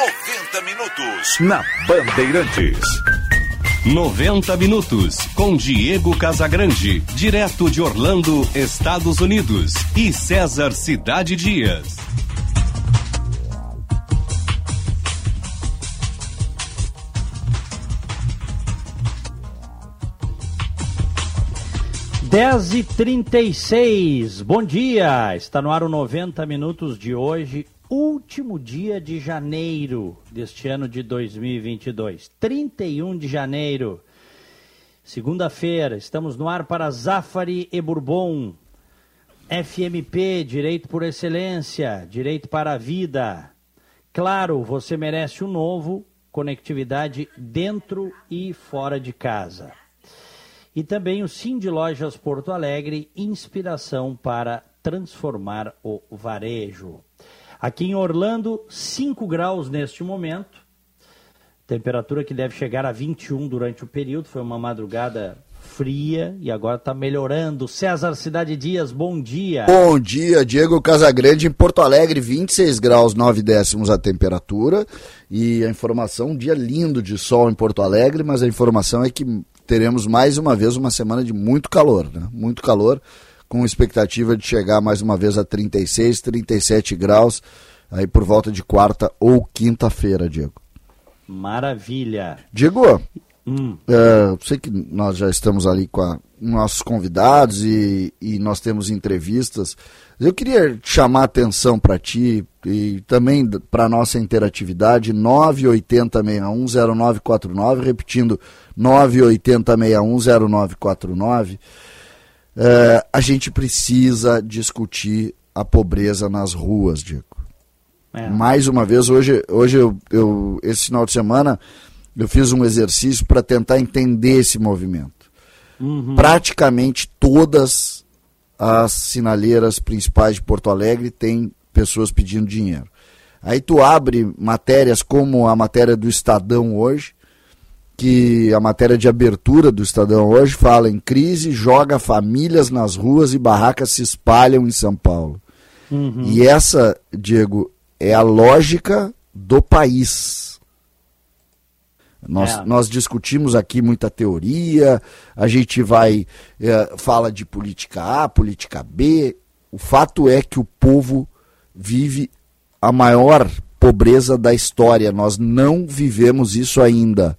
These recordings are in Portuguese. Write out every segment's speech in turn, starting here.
90 minutos na Bandeirantes. 90 minutos com Diego Casagrande, direto de Orlando, Estados Unidos, e César Cidade Dias. Dez e trinta e seis, bom dia, está no ar o 90 minutos de hoje, último dia de janeiro deste ano de 2022. 31 de janeiro, segunda-feira, estamos no ar para Zafari e Bourbon. FMP, Direito por Excelência, Direito para a Vida. Claro, você merece um novo, conectividade dentro e fora de casa. E também o de Lojas Porto Alegre, inspiração para transformar o varejo. Aqui em Orlando, 5 graus neste momento. Temperatura que deve chegar a 21 durante o período. Foi uma madrugada fria e agora está melhorando. César Cidade Dias, bom dia. Bom dia, Diego Casagrande em Porto Alegre, 26 graus 9 décimos a temperatura. E a informação, um dia lindo de sol em Porto Alegre, mas a informação é que teremos mais uma vez uma semana de muito calor, né? Muito calor com expectativa de chegar mais uma vez a 36, 37 graus, aí por volta de quarta ou quinta-feira, Diego. Maravilha. Diego, hum. é, sei que nós já estamos ali com a, nossos convidados e, e nós temos entrevistas. Eu queria chamar a atenção para ti e também para nossa interatividade 980610949, repetindo 980610949 é, a gente precisa discutir a pobreza nas ruas, Diego. É. Mais uma vez, hoje, hoje eu, eu, esse final de semana, eu fiz um exercício para tentar entender esse movimento. Uhum. Praticamente todas as sinaleiras principais de Porto Alegre têm pessoas pedindo dinheiro. Aí tu abre matérias como a matéria do Estadão hoje, que a matéria de abertura do Estadão hoje fala em crise, joga famílias nas ruas e barracas se espalham em São Paulo. Uhum. E essa, Diego, é a lógica do país. Nós, é. nós discutimos aqui muita teoria, a gente vai, é, fala de política A, política B. O fato é que o povo vive a maior pobreza da história. Nós não vivemos isso ainda.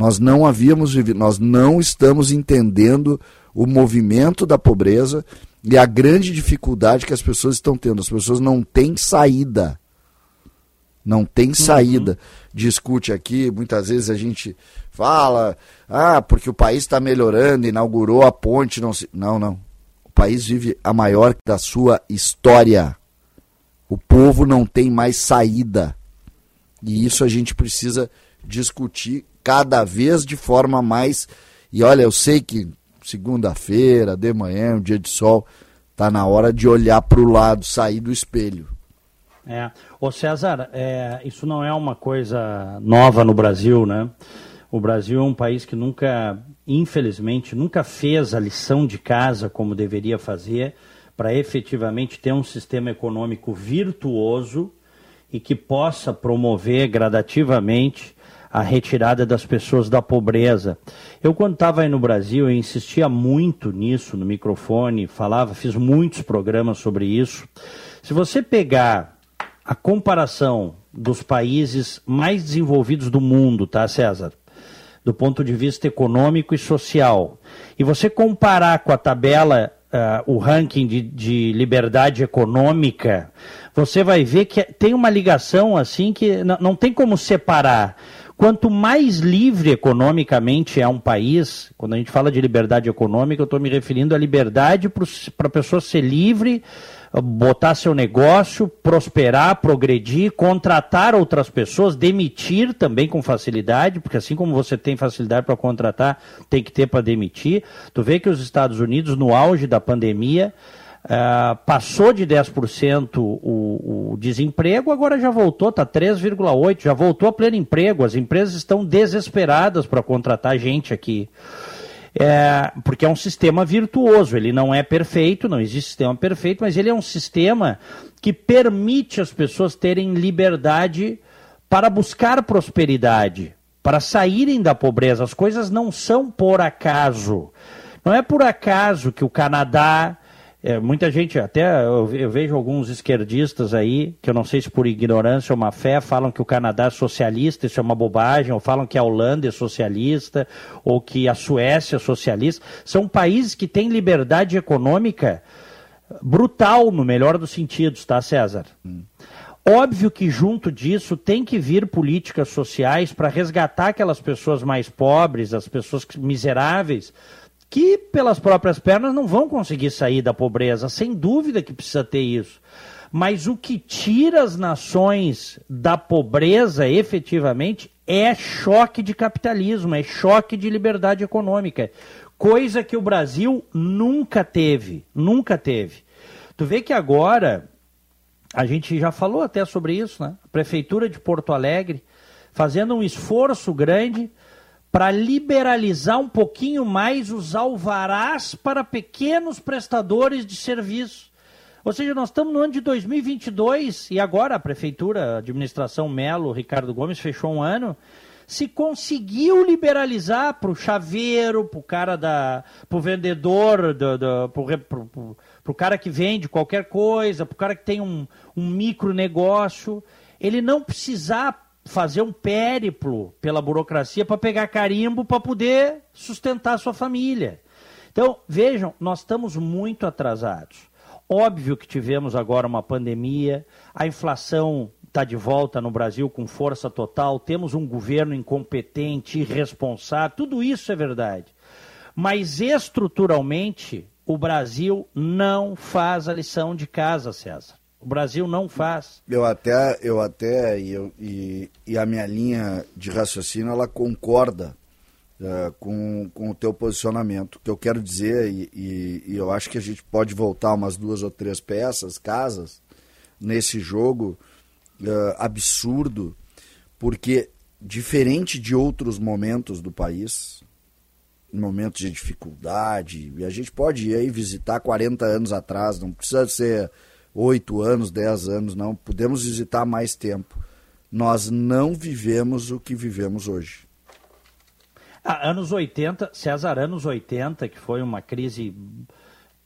Nós não havíamos vivido, nós não estamos entendendo o movimento da pobreza e a grande dificuldade que as pessoas estão tendo. As pessoas não têm saída. Não tem uhum. saída. Uhum. Discute aqui, muitas vezes a gente fala, ah, porque o país está melhorando, inaugurou a ponte. Não, se... não, não. O país vive a maior da sua história. O povo não tem mais saída. E isso a gente precisa discutir cada vez de forma mais. E olha, eu sei que segunda-feira, de manhã, um dia de sol, tá na hora de olhar para o lado, sair do espelho. É. Ô César, é, isso não é uma coisa nova no Brasil, né? O Brasil é um país que nunca, infelizmente, nunca fez a lição de casa como deveria fazer para efetivamente ter um sistema econômico virtuoso e que possa promover gradativamente a retirada das pessoas da pobreza. Eu, quando estava aí no Brasil, eu insistia muito nisso no microfone, falava, fiz muitos programas sobre isso. Se você pegar a comparação dos países mais desenvolvidos do mundo, tá, César? Do ponto de vista econômico e social, e você comparar com a tabela, uh, o ranking de, de liberdade econômica, você vai ver que tem uma ligação assim que não tem como separar. Quanto mais livre economicamente é um país, quando a gente fala de liberdade econômica, eu estou me referindo à liberdade para a pessoa ser livre, botar seu negócio, prosperar, progredir, contratar outras pessoas, demitir também com facilidade, porque assim como você tem facilidade para contratar, tem que ter para demitir. Tu vê que os Estados Unidos, no auge da pandemia, Uh, passou de 10% o, o desemprego, agora já voltou, está 3,8%, já voltou a pleno emprego. As empresas estão desesperadas para contratar gente aqui. É, porque é um sistema virtuoso, ele não é perfeito, não existe sistema perfeito, mas ele é um sistema que permite as pessoas terem liberdade para buscar prosperidade, para saírem da pobreza. As coisas não são por acaso. Não é por acaso que o Canadá, é, muita gente, até eu, eu, vejo alguns esquerdistas aí, que eu não sei se por ignorância ou má fé, falam que o Canadá é socialista, isso é uma bobagem, ou falam que a Holanda é socialista, ou que a Suécia é socialista. São países que têm liberdade econômica brutal, no melhor dos sentidos, tá, César? Hum. Óbvio que junto disso tem que vir políticas sociais para resgatar aquelas pessoas mais pobres, as pessoas miseráveis, que pelas próprias pernas não vão conseguir sair da pobreza, sem dúvida que precisa ter isso. Mas o que tira as nações da pobreza efetivamente é choque de capitalismo, é choque de liberdade econômica, coisa que o Brasil nunca teve, nunca teve. Tu vê que agora a gente já falou até sobre isso, né? A prefeitura de Porto Alegre fazendo um esforço grande para liberalizar um pouquinho mais os alvarás para pequenos prestadores de serviço. Ou seja, nós estamos no ano de 2022 e agora a prefeitura, a administração Melo, Ricardo Gomes fechou um ano, se conseguiu liberalizar para o chaveiro, para o cara da, para o vendedor, para o cara que vende qualquer coisa, para o cara que tem um, um micro negócio, ele não precisar fazer um périplo pela burocracia para pegar carimbo para poder sustentar sua família. Então, vejam, nós estamos muito atrasados. Óbvio que tivemos agora uma pandemia, a inflação está de volta no Brasil com força total, temos um governo incompetente, irresponsável, tudo isso é verdade. Mas estruturalmente, o Brasil não faz a lição de casa, César. O Brasil não faz. Eu até, eu até e, eu, e, e a minha linha de raciocínio ela concorda uh, com, com o teu posicionamento. O que eu quero dizer, e, e, e, eu acho que a gente pode voltar umas duas ou três peças, casas, nesse jogo uh, absurdo, porque diferente de outros momentos do país, momentos de dificuldade, e a gente pode ir aí visitar 40 anos atrás, não precisa ser oito anos, dez anos, não. Podemos visitar mais tempo. Nós não vivemos o que vivemos hoje. Ah, anos 80, César, anos 80, que foi uma crise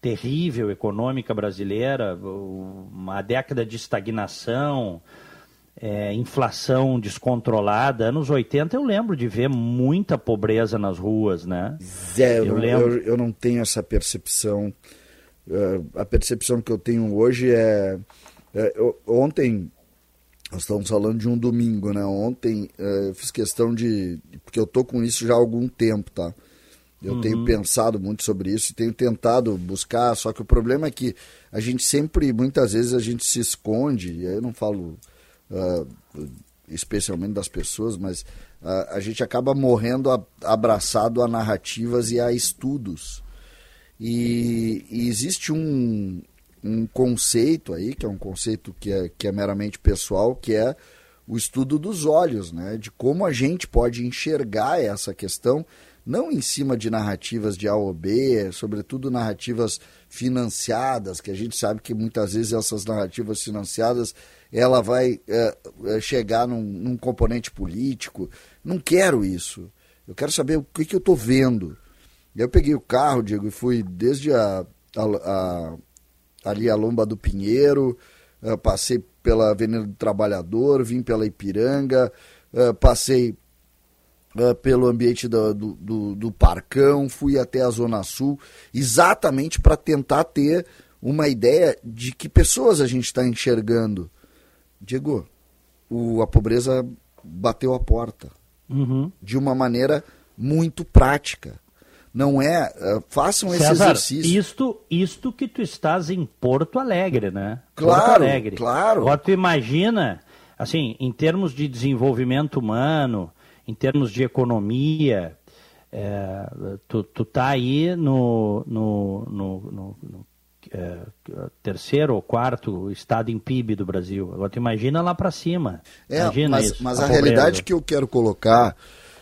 terrível econômica brasileira, uma década de estagnação, é, inflação descontrolada. Anos 80 eu lembro de ver muita pobreza nas ruas, né? Zero, eu, lembro... eu, eu não tenho essa percepção. Uh, a percepção que eu tenho hoje é, é eu, ontem nós estamos falando de um domingo, né? Ontem uh, fiz questão de porque eu tô com isso já há algum tempo, tá? Eu uhum. tenho pensado muito sobre isso e tenho tentado buscar, só que o problema é que a gente sempre, muitas vezes, a gente se esconde, e aí eu não falo uh, especialmente das pessoas, mas uh, a gente acaba morrendo a, abraçado a narrativas e a estudos. E, e existe um, um conceito aí, que é um conceito que é, que é meramente pessoal, que é o estudo dos olhos, né? de como a gente pode enxergar essa questão, não em cima de narrativas de A ou B, sobretudo narrativas financiadas, que a gente sabe que muitas vezes essas narrativas financiadas ela vai é, é chegar num, num, componente político. Não quero isso. Eu quero saber o que, que eu estou vendo. Eu peguei o carro, Diego, e fui desde a, a, a ali a Lomba do Pinheiro, uh, passei pela Avenida do Trabalhador, vim pela Ipiranga, uh, passei uh, pelo ambiente do, do, do, do, Parcão, fui até a Zona Sul, exatamente para tentar ter uma ideia de que pessoas a gente está enxergando. Diego, o, a pobreza bateu a porta uhum. de uma maneira muito prática. Não é. Uh, façam César, esse exercício. Isto, isto que tu estás em Porto Alegre, né? Claro, Porto Alegre. claro. Agora tu imagina, assim, em termos de desenvolvimento humano, em termos de economia, é, tu, tu tá aí no, no, no, no, no é, terceiro ou quarto estado em PIB do Brasil. Agora tu imagina lá para cima. É, imagina mas, isso, mas a, a realidade que eu quero colocar,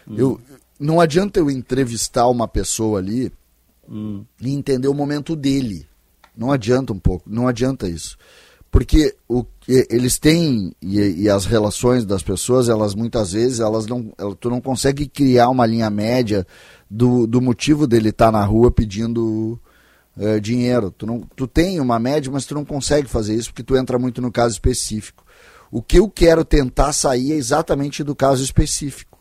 hum. eu, não adianta eu entrevistar uma pessoa ali hum. e entender o momento dele. Não adianta um pouco, não adianta isso. porque o, eles têm e, e, as relações das pessoas elas muitas vezes elas não tu não consegue criar uma linha média do, do motivo dele estar tá na rua pedindo uh, dinheiro tu não tu tem uma média mas tu não consegue fazer isso porque tu entra muito no caso específico o que eu quero tentar sair é exatamente do caso específico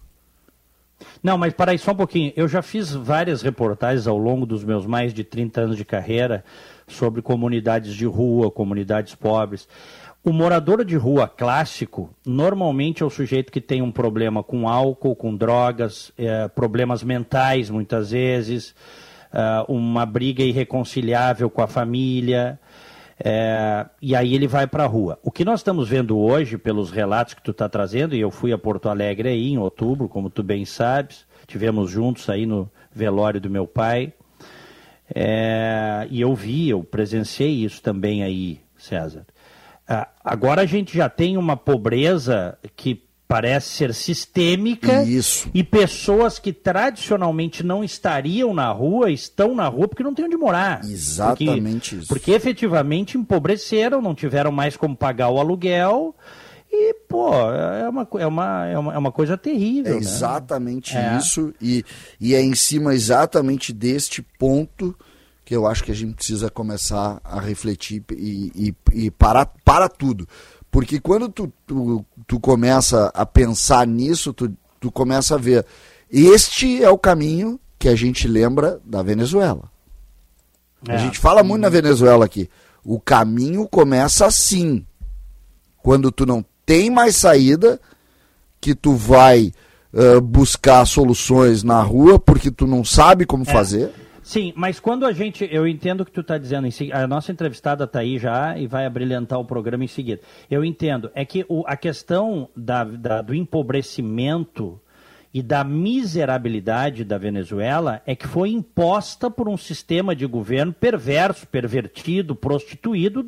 não, mas para aí só um pouquinho. Eu já fiz várias reportagens ao longo dos meus mais de 30 anos de carreira sobre comunidades de rua, comunidades pobres. O morador de rua clássico normalmente é o sujeito que tem um problema com álcool, com drogas, é, problemas mentais muitas vezes, é, uma briga irreconciliável com a família. É, e aí ele vai para a rua. O que nós estamos vendo hoje, pelos relatos que tu está trazendo, e eu fui a Porto Alegre aí em outubro, como tu bem sabes, tivemos juntos aí no velório do meu pai. É, e eu vi, eu presenciei isso também aí, César. Ah, agora a gente já tem uma pobreza que parece ser sistêmica isso. e pessoas que tradicionalmente não estariam na rua estão na rua porque não têm onde morar. Exatamente porque, isso. Porque efetivamente empobreceram, não tiveram mais como pagar o aluguel. E, pô, é uma, é uma, é uma, é uma coisa terrível. É exatamente né? isso. E, e é em cima exatamente deste ponto que eu acho que a gente precisa começar a refletir e, e, e parar para tudo. Porque quando tu, tu, tu começa a pensar nisso, tu, tu começa a ver. Este é o caminho que a gente lembra da Venezuela. É. A gente fala muito na Venezuela aqui. O caminho começa assim. Quando tu não tem mais saída, que tu vai uh, buscar soluções na rua porque tu não sabe como é. fazer. Sim, mas quando a gente. Eu entendo o que tu está dizendo. A nossa entrevistada está aí já e vai abrilhantar o programa em seguida. Eu entendo. É que o, a questão da, da, do empobrecimento e da miserabilidade da Venezuela é que foi imposta por um sistema de governo perverso, pervertido, prostituído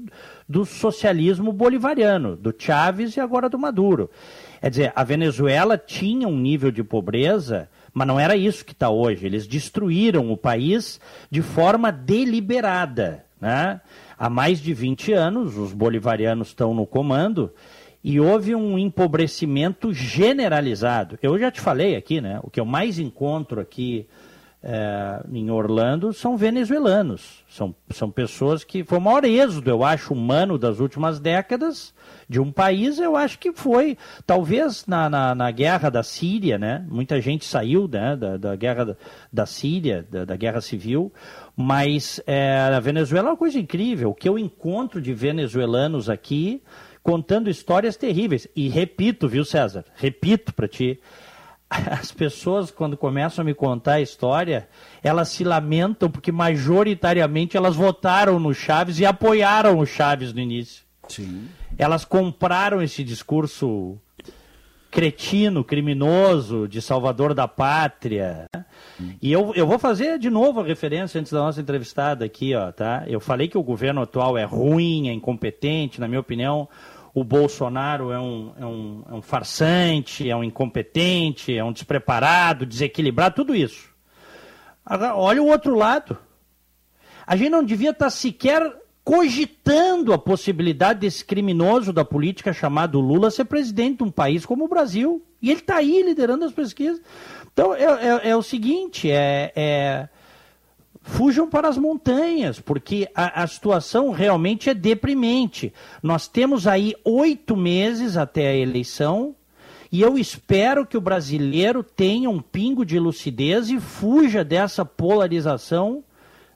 do socialismo bolivariano, do Chávez e agora do Maduro. Quer dizer, a Venezuela tinha um nível de pobreza mas não era isso que está hoje. Eles destruíram o país de forma deliberada. Né? Há mais de 20 anos, os bolivarianos estão no comando e houve um empobrecimento generalizado. Eu já te falei aqui, né? O que eu mais encontro aqui é, em Orlando são venezuelanos. São, são pessoas que. Foi o maior êxodo, eu acho, humano das últimas décadas de um país, eu acho que foi, talvez na, na, na guerra da Síria, né? Muita gente saiu né, da, da guerra da, da Síria, da, da, guerra civil, mas é, a Venezuela é uma coisa incrível. O que eu encontro de venezuelanos aqui contando histórias terríveis. E repito, viu, César? Repito para ti as pessoas, quando começam a me contar a história, elas se lamentam porque majoritariamente elas votaram no Chaves e apoiaram o Chaves no início. Sim. Elas compraram esse discurso cretino, criminoso, de salvador da pátria. E eu, eu vou fazer de novo a referência antes da nossa entrevistada aqui, ó, tá? Eu falei que o governo atual é ruim, é incompetente, na minha opinião o Bolsonaro é um, é, um, é um farsante, é um incompetente, é um despreparado, desequilibrado, tudo isso. Agora, olha o outro lado. A gente não devia estar sequer cogitando a possibilidade desse criminoso da política chamado Lula ser presidente de um país como o Brasil. E ele está aí liderando as pesquisas. Então, é, é, é o seguinte, é, é fujam para as montanhas, porque a, a, situação realmente é deprimente. Nós temos aí oito meses até a eleição e eu espero que o brasileiro tenha um pingo de lucidez e fuja dessa polarização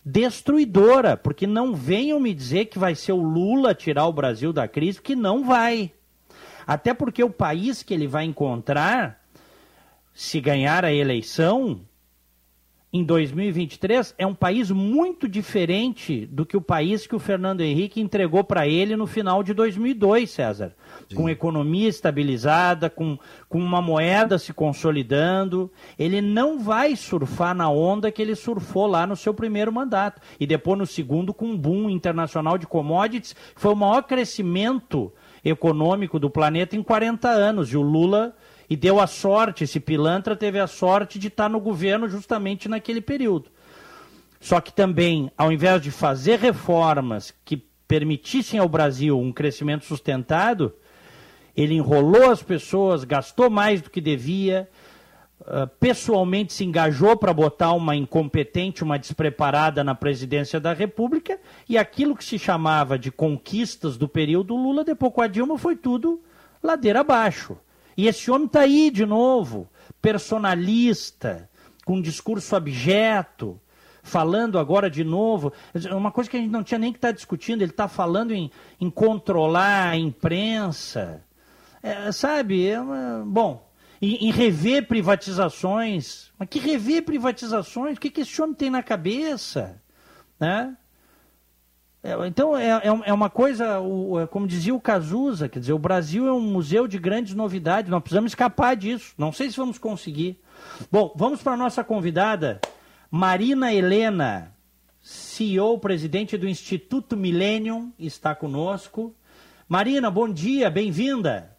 destruidora, porque não venham me dizer que vai ser o Lula tirar o Brasil da crise, que não vai. Até porque o país que ele vai encontrar, se ganhar a eleição, em 2023 é um país muito diferente do que o país que o Fernando Henrique entregou para ele no final de 2002, César. Sim. Com economia estabilizada, com, com uma moeda se consolidando. Ele não vai surfar na onda que ele surfou lá no seu primeiro mandato. E depois no segundo, com um boom internacional de commodities. Foi o maior crescimento econômico do planeta em 40 anos. E o Lula e deu a sorte, esse pilantra teve a sorte de estar no governo justamente naquele período. Só que também, ao invés de fazer reformas que permitissem ao Brasil um crescimento sustentado, ele enrolou as pessoas, gastou mais do que devia, uh, pessoalmente se engajou para botar uma incompetente, uma despreparada na presidência da República, e aquilo que se chamava de conquistas do período Lula, depois com a Dilma, foi tudo ladeira abaixo. E esse homem está aí de novo, personalista, com um discurso abjeto, falando agora de novo. Uma coisa que a gente não tinha nem que estar tá discutindo, ele está falando em, em, controlar a imprensa. É, sabe, é uma, bom, em, em, rever privatizações. Mas que rever privatizações? O que, que esse homem tem na cabeça? Né? É, então, é, é, é uma coisa, o, é como dizia o Cazuza, quer dizer, o Brasil é um museu de grandes novidades, nós precisamos escapar disso. Não sei se vamos conseguir. Bom, vamos para a nossa convidada, Marina Helena, CEO, presidente do Instituto Millennium, está conosco. Marina, bom dia, bem-vinda.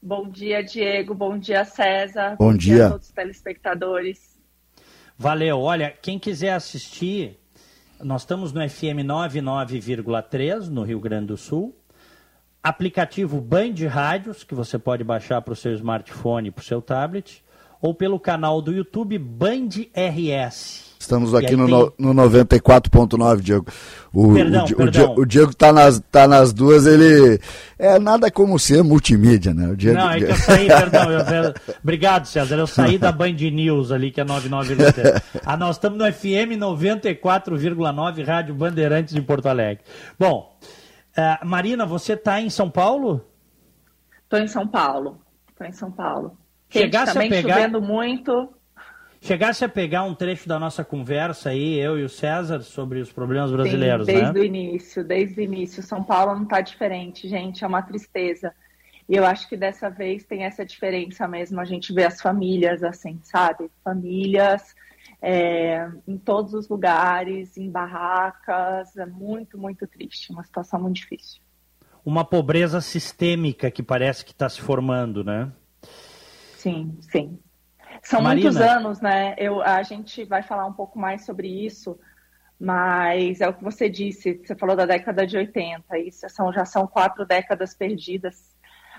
Bom dia, Diego. Bom dia, César. Bom, bom dia. dia a todos os telespectadores. Valeu. Olha, quem quiser assistir, nós estamos no FM 99,3 no Rio Grande do Sul. Aplicativo Band Rádios, que você pode baixar para o seu smartphone e para o seu tablet. Ou pelo canal do YouTube Band RS. Estamos aqui no, tem... no 94.9, Diego. O, perdão, o, perdão. o, Diego está nas, tá nas duas, ele. É nada como ser multimídia, né? O Diego... Não, é que eu saí, perdão. Eu, obrigado, César. Eu saí da Band News ali, que é 99,3. Ah, nós estamos no FM 94,9, Rádio Bandeirantes de Porto Alegre. Bom, uh, Marina, você está em São Paulo? Estou em São Paulo. Estou em São Paulo. Chegasse também a pegar... chovendo muito. Chegasse a pegar um trecho da nossa conversa aí, eu e o César, sobre os problemas brasileiros, Sim, desde né? o início, desde o início. São Paulo não está diferente, gente, é uma tristeza. E eu acho que dessa vez tem essa diferença mesmo, a gente vê as famílias assim, sabe? Famílias é, em todos os lugares, em barracas, é muito, muito triste, uma situação muito difícil. Uma pobreza sistêmica que parece que está se formando, né? Sim, sim. São Marina. muitos anos, né? Eu, a gente vai falar um pouco mais sobre isso, mas é o que você disse, você falou da década de 80, isso são, já são quatro décadas perdidas.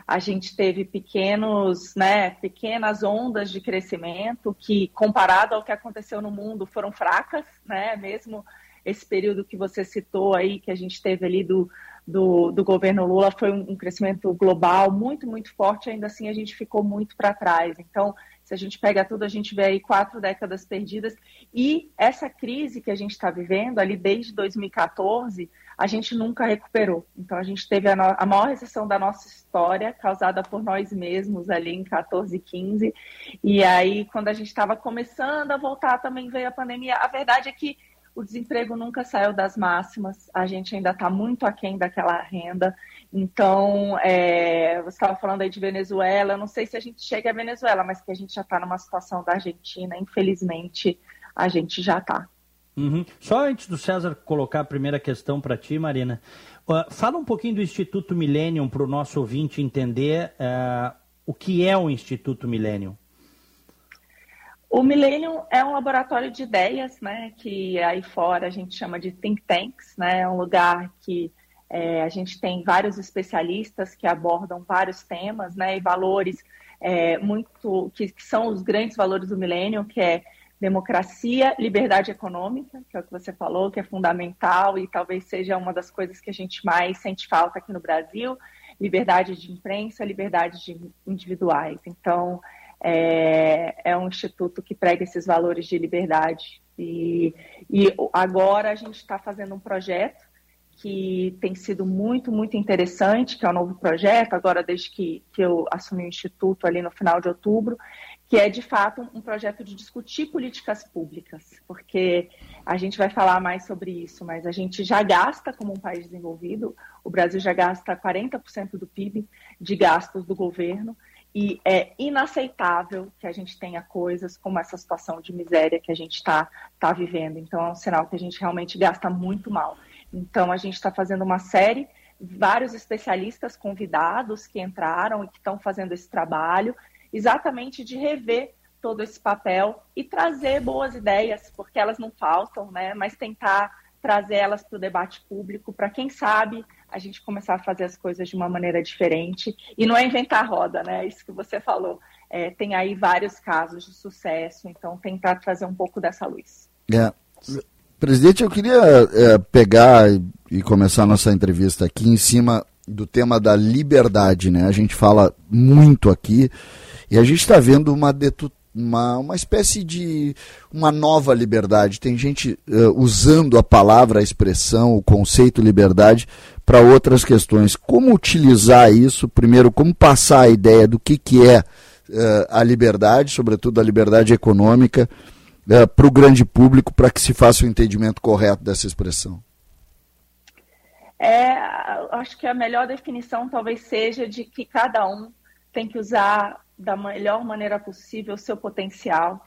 A gente teve pequenos, né, pequenas ondas de crescimento que, comparado ao que aconteceu no mundo, foram fracas, né? Mesmo esse período que você citou aí, que a gente teve ali do, do, do governo Lula, foi um, crescimento global muito, muito forte, ainda assim a gente ficou muito para trás. Então, se a gente pega tudo, a gente vê aí quatro décadas perdidas. E essa crise que a gente está vivendo ali desde 2014, a gente nunca recuperou. Então, a gente teve a, no... a maior recessão da nossa história, causada por nós mesmos ali em 14 e 15. E aí, quando a gente estava começando a voltar, também veio a pandemia. A verdade é que o desemprego nunca saiu das máximas, a gente ainda está muito aquém daquela renda. Então, é, você estava falando aí de Venezuela, eu não sei se a gente chega a Venezuela, mas que a gente já está numa situação da Argentina, infelizmente, a gente já está. Uhum. Só antes do César colocar a primeira questão para ti, Marina, uh, fala um pouquinho do Instituto Millennium para o nosso ouvinte entender uh, o que é o Instituto Millennium. O Millennium é um laboratório de ideias, né, que aí fora a gente chama de think tanks, né, é um lugar que é, a gente tem vários especialistas que abordam vários temas, né, e valores é, muito que, que, são os grandes valores do Millennium, que é democracia, liberdade econômica, que é o que você falou, que é fundamental e talvez seja uma das coisas que a gente mais sente falta aqui no Brasil, liberdade de imprensa, liberdade de individuais. Então é, é um instituto que prega esses valores de liberdade. E, e agora a gente está fazendo um projeto que tem sido muito, muito interessante, que é um novo projeto, agora desde que, que eu assumi o Instituto ali no final de outubro, que é de fato um projeto de discutir políticas públicas, porque a gente vai falar mais sobre isso, mas a gente já gasta como um país desenvolvido, o Brasil já gasta 40% do PIB de gastos do governo, e é inaceitável que a gente tenha coisas como essa situação de miséria que a gente está tá vivendo. Então, é um sinal que a gente realmente gasta muito mal. Então, a gente está fazendo uma série, vários especialistas convidados que entraram e que estão fazendo esse trabalho, exatamente de rever todo esse papel e trazer boas ideias, porque elas não faltam, né? Mas tentar trazer elas para o debate público, para quem sabe a gente começar a fazer as coisas de uma maneira diferente. E não é inventar roda, né? Isso que você falou. É, tem aí vários casos de sucesso, então tentar trazer um pouco dessa luz. É. Presidente, eu queria é, pegar e começar nossa entrevista aqui em cima do tema da liberdade, né? A gente fala muito aqui e a gente está vendo uma, uma, uma espécie de uma nova liberdade. Tem gente uh, usando a palavra, a expressão, o conceito liberdade para outras questões. Como utilizar isso? Primeiro, como passar a ideia do que, que é uh, a liberdade, sobretudo a liberdade econômica, uh, para o grande público, para que se faça o um entendimento correto dessa expressão? É, acho que a melhor definição talvez seja de que cada um tem que usar da melhor maneira possível o seu potencial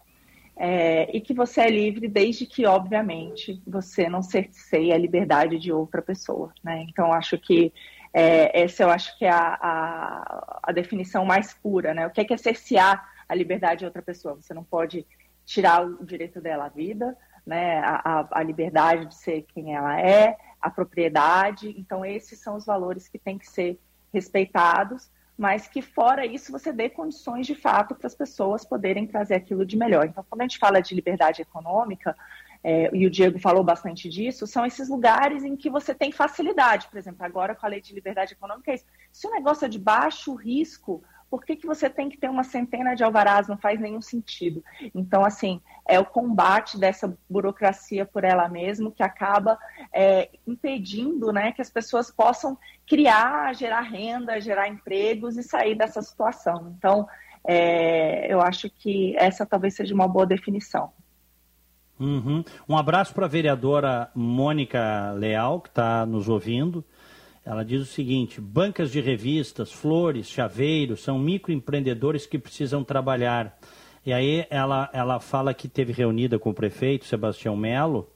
é, e que você é livre desde que, obviamente, você não cerceie a liberdade de outra pessoa. Né? Então, acho que é, essa eu acho que é a, a, a, definição mais pura. Né? O que é, que é cercear a liberdade de outra pessoa? Você não pode tirar o direito dela à vida, né? a, a, liberdade de ser quem ela é, a propriedade. Então, esses são os valores que têm que ser respeitados mas que fora isso você dê condições de fato para as pessoas poderem trazer aquilo de melhor. Então, quando a gente fala de liberdade econômica, é, e o Diego falou bastante disso, são esses lugares em que você tem facilidade. Por exemplo, agora com a lei de liberdade econômica, é isso. se o negócio é de baixo risco, por que, que você tem que ter uma centena de alvarás? Não faz nenhum sentido. Então, assim, é o combate dessa burocracia por ela mesma que acaba é, impedindo né, que as pessoas possam criar, gerar renda, gerar empregos e sair dessa situação. Então, é, eu acho que essa talvez seja uma boa definição. Uhum. Um abraço para a vereadora Mônica Leal, que está nos ouvindo. Ela diz o seguinte: bancas de revistas, flores, chaveiros são microempreendedores que precisam trabalhar. E aí ela, ela fala que teve reunida com o prefeito Sebastião Melo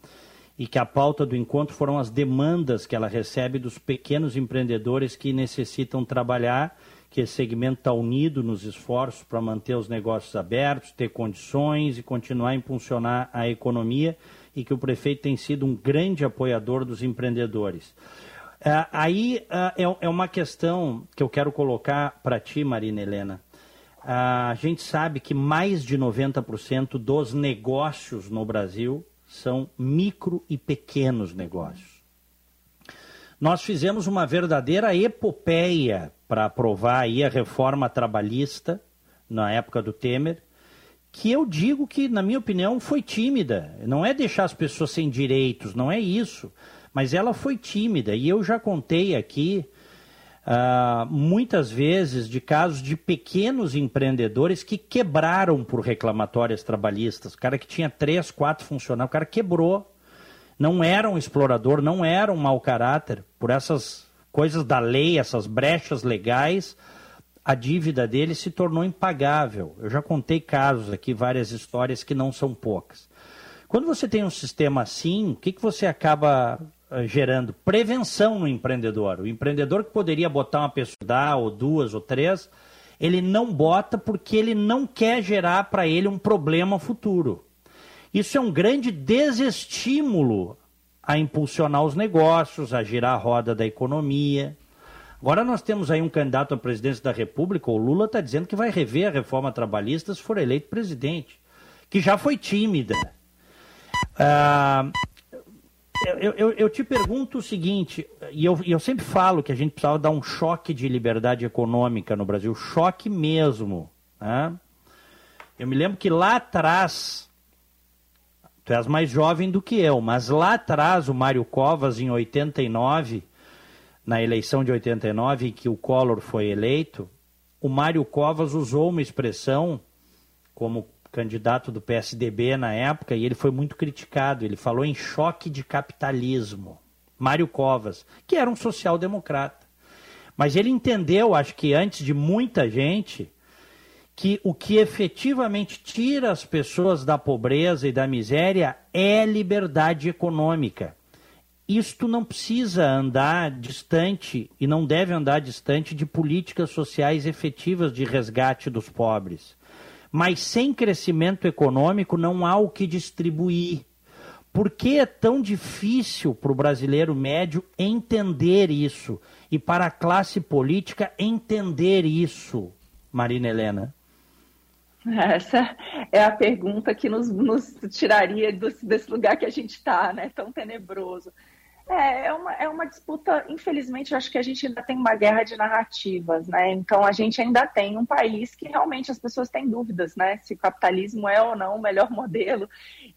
e que a pauta do encontro foram as demandas que ela recebe dos pequenos empreendedores que necessitam trabalhar, que esse segmento está unido nos esforços para manter os negócios abertos, ter condições e continuar a impulsionar a economia e que o prefeito tem sido um grande apoiador dos empreendedores. É, aí é, é, é uma questão que eu quero colocar para ti, Marina Helena. a gente sabe que mais de 90% dos negócios no Brasil são micro e pequenos negócios. Nós fizemos uma verdadeira epopeia para aprovar aí a reforma trabalhista na época do Temer, que eu digo que, na minha opinião, foi tímida. Não é deixar as pessoas sem direitos, não é isso mas ela foi tímida. E eu já contei aqui uh, muitas vezes de casos de pequenos empreendedores que quebraram por reclamatórias trabalhistas. O cara que tinha três, quatro funcionários, o cara quebrou. Não era um explorador, não era um mau caráter. Por essas coisas da lei, essas brechas legais, a dívida dele se tornou impagável. Eu já contei casos aqui, várias histórias que não são poucas. Quando você tem um sistema assim, o que, que você acaba gerando prevenção no empreendedor. O empreendedor que poderia botar uma pessoa, ou duas, ou três, ele não bota porque ele não quer gerar para ele um problema futuro. Isso é um grande desestímulo a impulsionar os negócios, a girar a roda da economia. Agora nós temos aí um candidato à presidência da República, o Lula está dizendo que vai rever a reforma trabalhista se for eleito presidente, que já foi tímida. Ah, eu, eu, eu, te pergunto o seguinte, e eu, eu sempre falo que a gente precisava dar um choque de liberdade econômica no Brasil, choque mesmo. Né? Eu me lembro que lá atrás, tu és mais jovem do que eu, mas lá atrás o Mário Covas, em 89, na eleição de 89, em que o Collor foi eleito, o Mário Covas usou uma expressão como candidato do PSDB na época, e ele foi muito criticado. Ele falou em choque de capitalismo. Mário Covas, que era um social-democrata. Mas ele entendeu, acho que antes de muita gente, que o que efetivamente tira as pessoas da pobreza e da miséria é liberdade econômica. Isto não precisa andar distante e não deve andar distante de políticas sociais efetivas de resgate dos pobres. Mas sem crescimento econômico não há o que distribuir. por que é tão difícil para o brasileiro médio entender isso? E para a classe política entender isso, Marina Helena? Essa é a pergunta que nos, nos tiraria desse lugar que a gente está, né? Tão tenebroso. É, é uma, é uma disputa, infelizmente, eu acho que a gente ainda tem uma guerra de narrativas, né? Então a gente ainda tem um país que realmente as pessoas têm dúvidas, né? Se o capitalismo é ou não o melhor modelo.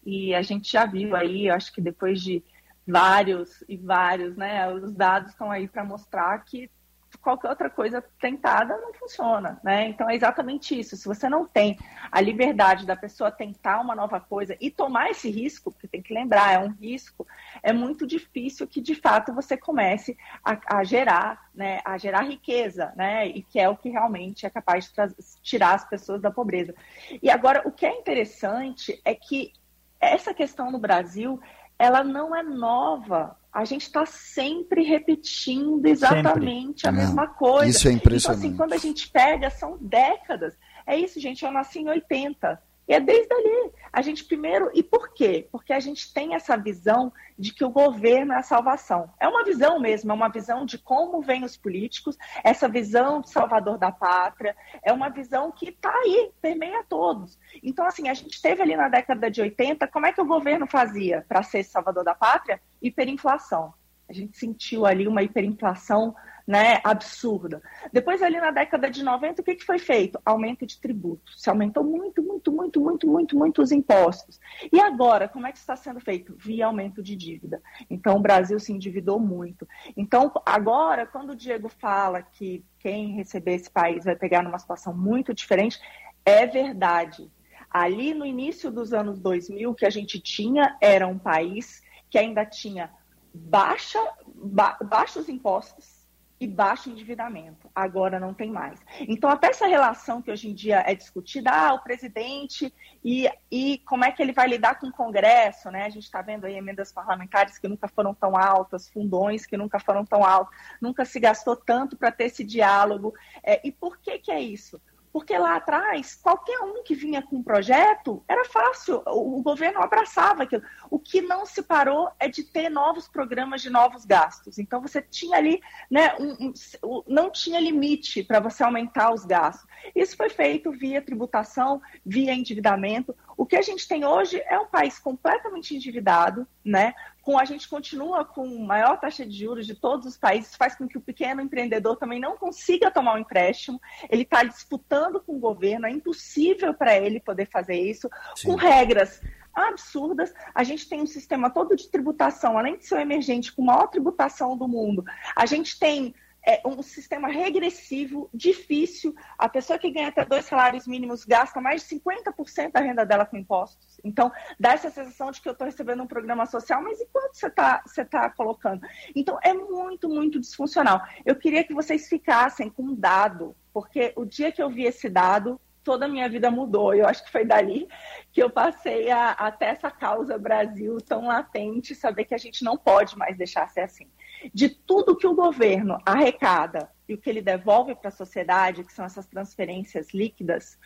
E a gente já viu aí, acho que depois de vários e vários, né? Os dados estão aí para mostrar que qualquer outra coisa tentada não funciona, né? Então é exatamente isso. Se você não tem a liberdade da pessoa tentar uma nova coisa e tomar esse risco, porque tem que lembrar, é um risco, é muito difícil que de fato você comece a, a gerar, né? A gerar riqueza, né? E que é o que realmente é capaz de tirar as pessoas da pobreza. E agora o que é interessante é que essa questão no Brasil ela não é nova a gente está sempre repetindo exatamente sempre. a mesma coisa. Isso é impressionante. Então, assim, quando a gente pega, são décadas. É isso, gente. Eu nasci em 80. E é desde ali. A gente primeiro. E por quê? Porque a gente tem essa visão de que o governo é a salvação. É uma visão mesmo, é uma visão de como vêm os políticos, essa visão de salvador da pátria, é uma visão que está aí, permeia todos. Então, assim, a gente teve ali na década de 80, como é que o governo fazia para ser salvador da pátria? Hiperinflação. A gente sentiu ali uma hiperinflação né, absurda. Depois, ali na década de 90, o que, que foi feito? Aumento de tributos. Se aumentou muito, muito, muito, muito, muito, muito os impostos. E agora, como é que está sendo feito? Via aumento de dívida. Então, o Brasil se endividou muito. Então, agora, quando o Diego fala que quem receber esse país vai pegar numa situação muito diferente, é verdade. Ali no início dos anos 2000, que a gente tinha era um país que ainda tinha baixa, ba baixos impostos, e baixo endividamento. Agora não tem mais. Então, até essa relação que hoje em dia é discutida, ah, o presidente e, e como é que ele vai lidar com o Congresso, né? A gente está vendo aí emendas parlamentares que nunca foram tão altas, fundões que nunca foram tão altos, nunca se gastou tanto para ter esse diálogo. É, e por que, que é isso? Porque lá atrás, qualquer um que vinha com um projeto era fácil, o, governo abraçava aquilo. O que não se parou é de ter novos programas de novos gastos. Então você tinha ali, né, um, um, não tinha limite para você aumentar os gastos. Isso foi feito via tributação, via endividamento. O que a gente tem hoje é um país completamente endividado, né? Com a gente continua com maior taxa de juros de todos os países, faz com que o pequeno empreendedor também não consiga tomar um empréstimo. Ele está disputando com o governo, é impossível para ele poder fazer isso, Sim. com regras absurdas. A gente tem um sistema todo de tributação, além de ser um emergente com maior tributação do mundo. A gente tem é um sistema regressivo, difícil. A pessoa que ganha até dois salários mínimos gasta mais de 50% da renda dela com impostos. Então, dá essa sensação de que eu estou recebendo um programa social, mas e quanto você está você tá colocando? Então, é muito, muito disfuncional. Eu queria que vocês ficassem com um dado, porque o dia que eu vi esse dado, toda a minha vida mudou. Eu acho que foi dali que eu passei até essa causa Brasil tão latente, saber que a gente não pode mais deixar ser assim de tudo que o governo arrecada e o que ele devolve para a sociedade, que são essas transferências líquidas,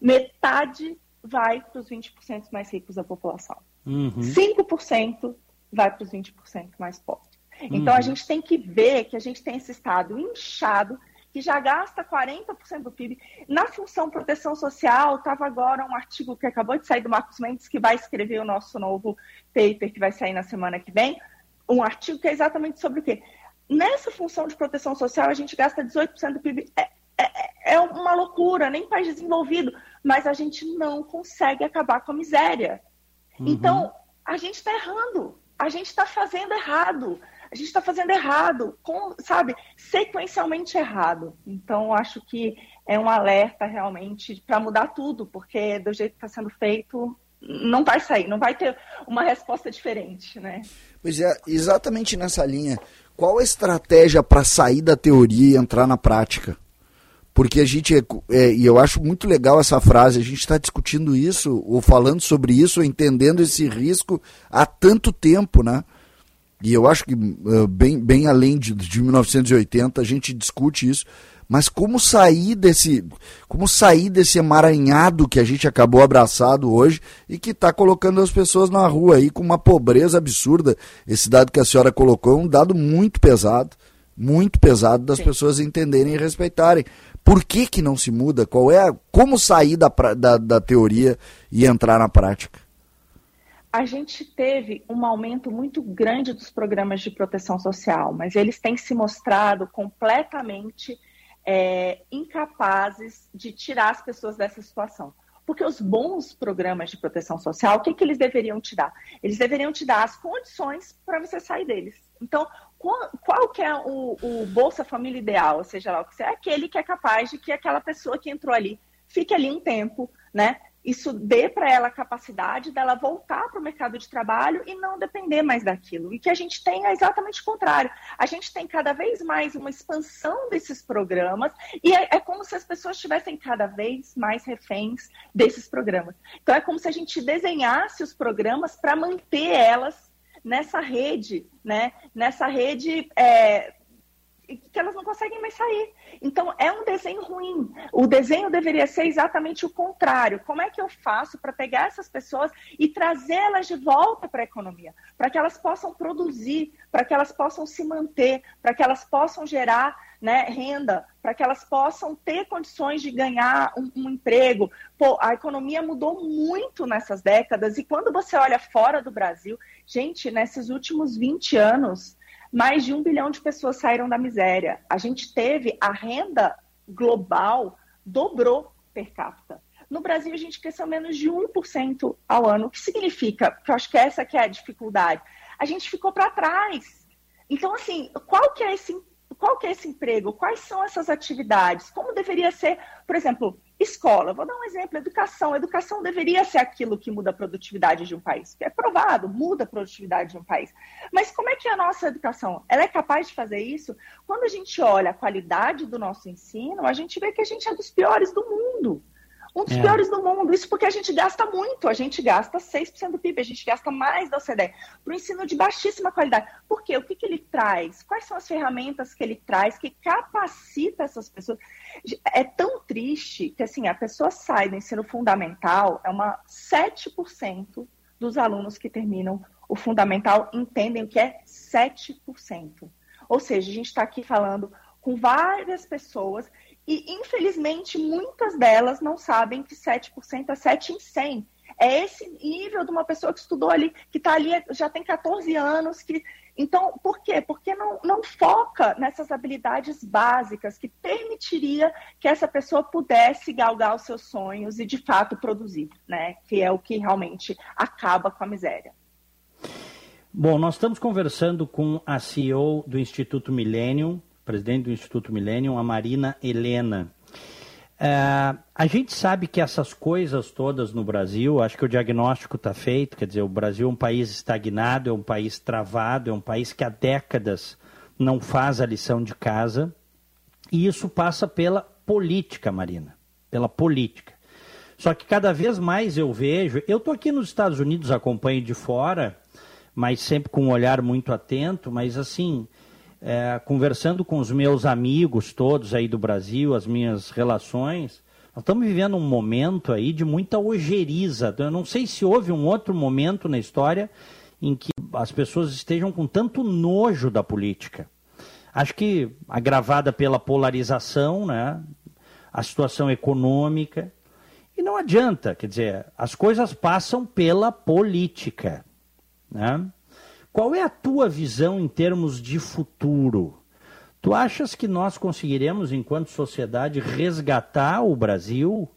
metade vai para os 20% mais ricos da população. Uhum. 5% vai para os 20% mais pobres. Então uhum. a gente tem que ver que a gente tem esse Estado inchado que já gasta 40% do PIB. Na função proteção social, estava agora um artigo que acabou de sair do Marcos Mendes, que vai escrever o nosso novo paper, que vai sair na semana que vem, um artigo que é exatamente sobre o quê? Nessa função de proteção social, a gente gasta 18% do PIB. É, é, é uma loucura, nem país desenvolvido, mas a gente não consegue acabar com a miséria. Uhum. Então, a gente está errando, a gente está fazendo errado, a gente está fazendo errado, com, sabe, sequencialmente errado. Então, acho que é um alerta realmente para mudar tudo, porque do jeito que está sendo feito, não vai sair, não vai ter uma resposta diferente, né? Pois é, exatamente nessa linha. Qual a estratégia para sair da teoria e entrar na prática? Porque a gente, é, é, e eu acho muito legal essa frase, a gente está discutindo isso, ou falando sobre isso, ou entendendo esse risco há tanto tempo, né? E eu acho que uh, bem, bem além de, de 1980 a gente discute isso, Mas como sair desse, como sair desse emaranhado que a gente acabou abraçado hoje e que está colocando as pessoas na rua aí com uma pobreza absurda. Esse dado que a senhora colocou é um dado muito pesado, muito pesado das Sim. pessoas entenderem e respeitarem. Por que, que não se muda? Qual é a, como sair da, da, da teoria e entrar na prática? a gente teve um aumento muito grande dos programas de proteção social, mas eles têm se mostrado completamente é, incapazes de tirar as pessoas dessa situação. Porque os bons programas de proteção social, o que, que eles deveriam te dar? Eles deveriam te dar as condições para você sair deles. Então, qual, qual que é o, o, Bolsa Família ideal, ou seja lá o que você é, aquele que é capaz de que aquela pessoa que entrou ali fique ali um tempo, né? Isso dê para ela a capacidade dela voltar para o mercado de trabalho e não depender mais daquilo. E que a gente tenha exatamente o contrário. A gente tem cada vez mais uma expansão desses programas e é, é como se as pessoas estivessem cada vez mais reféns desses programas. Então é como se a gente desenhasse os programas para manter elas nessa rede, né? Nessa rede é, que elas não conseguem mais sair. Então, é um desenho ruim. O desenho deveria ser exatamente o contrário. Como é que eu faço para pegar essas pessoas e trazê-las de volta para a economia? Para que elas possam produzir, para que elas possam se manter, para que elas possam gerar né, renda, para que elas possam ter condições de ganhar um, um emprego. Pô, a economia mudou muito nessas décadas e quando você olha fora do Brasil, gente, nesses últimos 20 anos, mais de um bilhão de pessoas saíram da miséria. A gente teve a renda global dobrou per capita. No Brasil, a gente cresceu menos de 1% ao ano. O que significa? Porque eu acho que essa que é a dificuldade. A gente ficou para trás. Então, assim, qual que é esse qual que é esse emprego? Quais são essas atividades? Como deveria ser, por exemplo, escola? Vou dar um exemplo, educação. Educação deveria ser aquilo que muda a produtividade de um país. É provado, muda a produtividade de um país. Mas como é que é a nossa educação? Ela é capaz de fazer isso? Quando a gente olha a qualidade do nosso ensino, a gente vê que a gente é dos piores do mundo. Um dos é. piores do mundo. Isso porque a gente gasta muito. A gente gasta 6% do PIB, a gente gasta mais da OCDE para o ensino de baixíssima qualidade. Por quê? O que, que ele traz? Quais são as ferramentas que ele traz que capacita essas pessoas? É tão triste que assim, a pessoa sai do ensino fundamental, é uma 7% dos alunos que terminam o fundamental entendem o que é 7%. Ou seja, a gente está aqui falando com várias pessoas e, infelizmente, muitas delas não sabem que 7% é 7 em 100. É esse nível de uma pessoa que estudou ali, que está ali, já tem 14 anos. que Então, por quê? Porque não, não foca nessas habilidades básicas que permitiria que essa pessoa pudesse galgar os seus sonhos e, de fato, produzir, né? Que é o que realmente acaba com a miséria. Bom, nós estamos conversando com a CEO do Instituto Millennium, presidente do Instituto Millennium, a Marina Helena. É, a gente sabe que essas coisas todas no Brasil, acho que o diagnóstico está feito, quer dizer, o Brasil é um país estagnado, é um país travado, é um país que há décadas não faz a lição de casa, e isso passa pela política, Marina, pela política. Só que cada vez mais eu vejo, eu estou aqui nos Estados Unidos, acompanho de fora, mas sempre com um olhar muito atento, mas assim, é, conversando com os meus amigos todos aí do Brasil, as minhas relações, nós estamos vivendo um momento aí de muita ojeriza. Eu não sei se houve um outro momento na história em que as pessoas estejam com tanto nojo da política. Acho que agravada pela polarização, né? a situação econômica. E não adianta, quer dizer, as coisas passam pela política. Né? Qual é a tua visão em termos de futuro? Tu achas que nós conseguiremos, enquanto sociedade, resgatar o Brasil?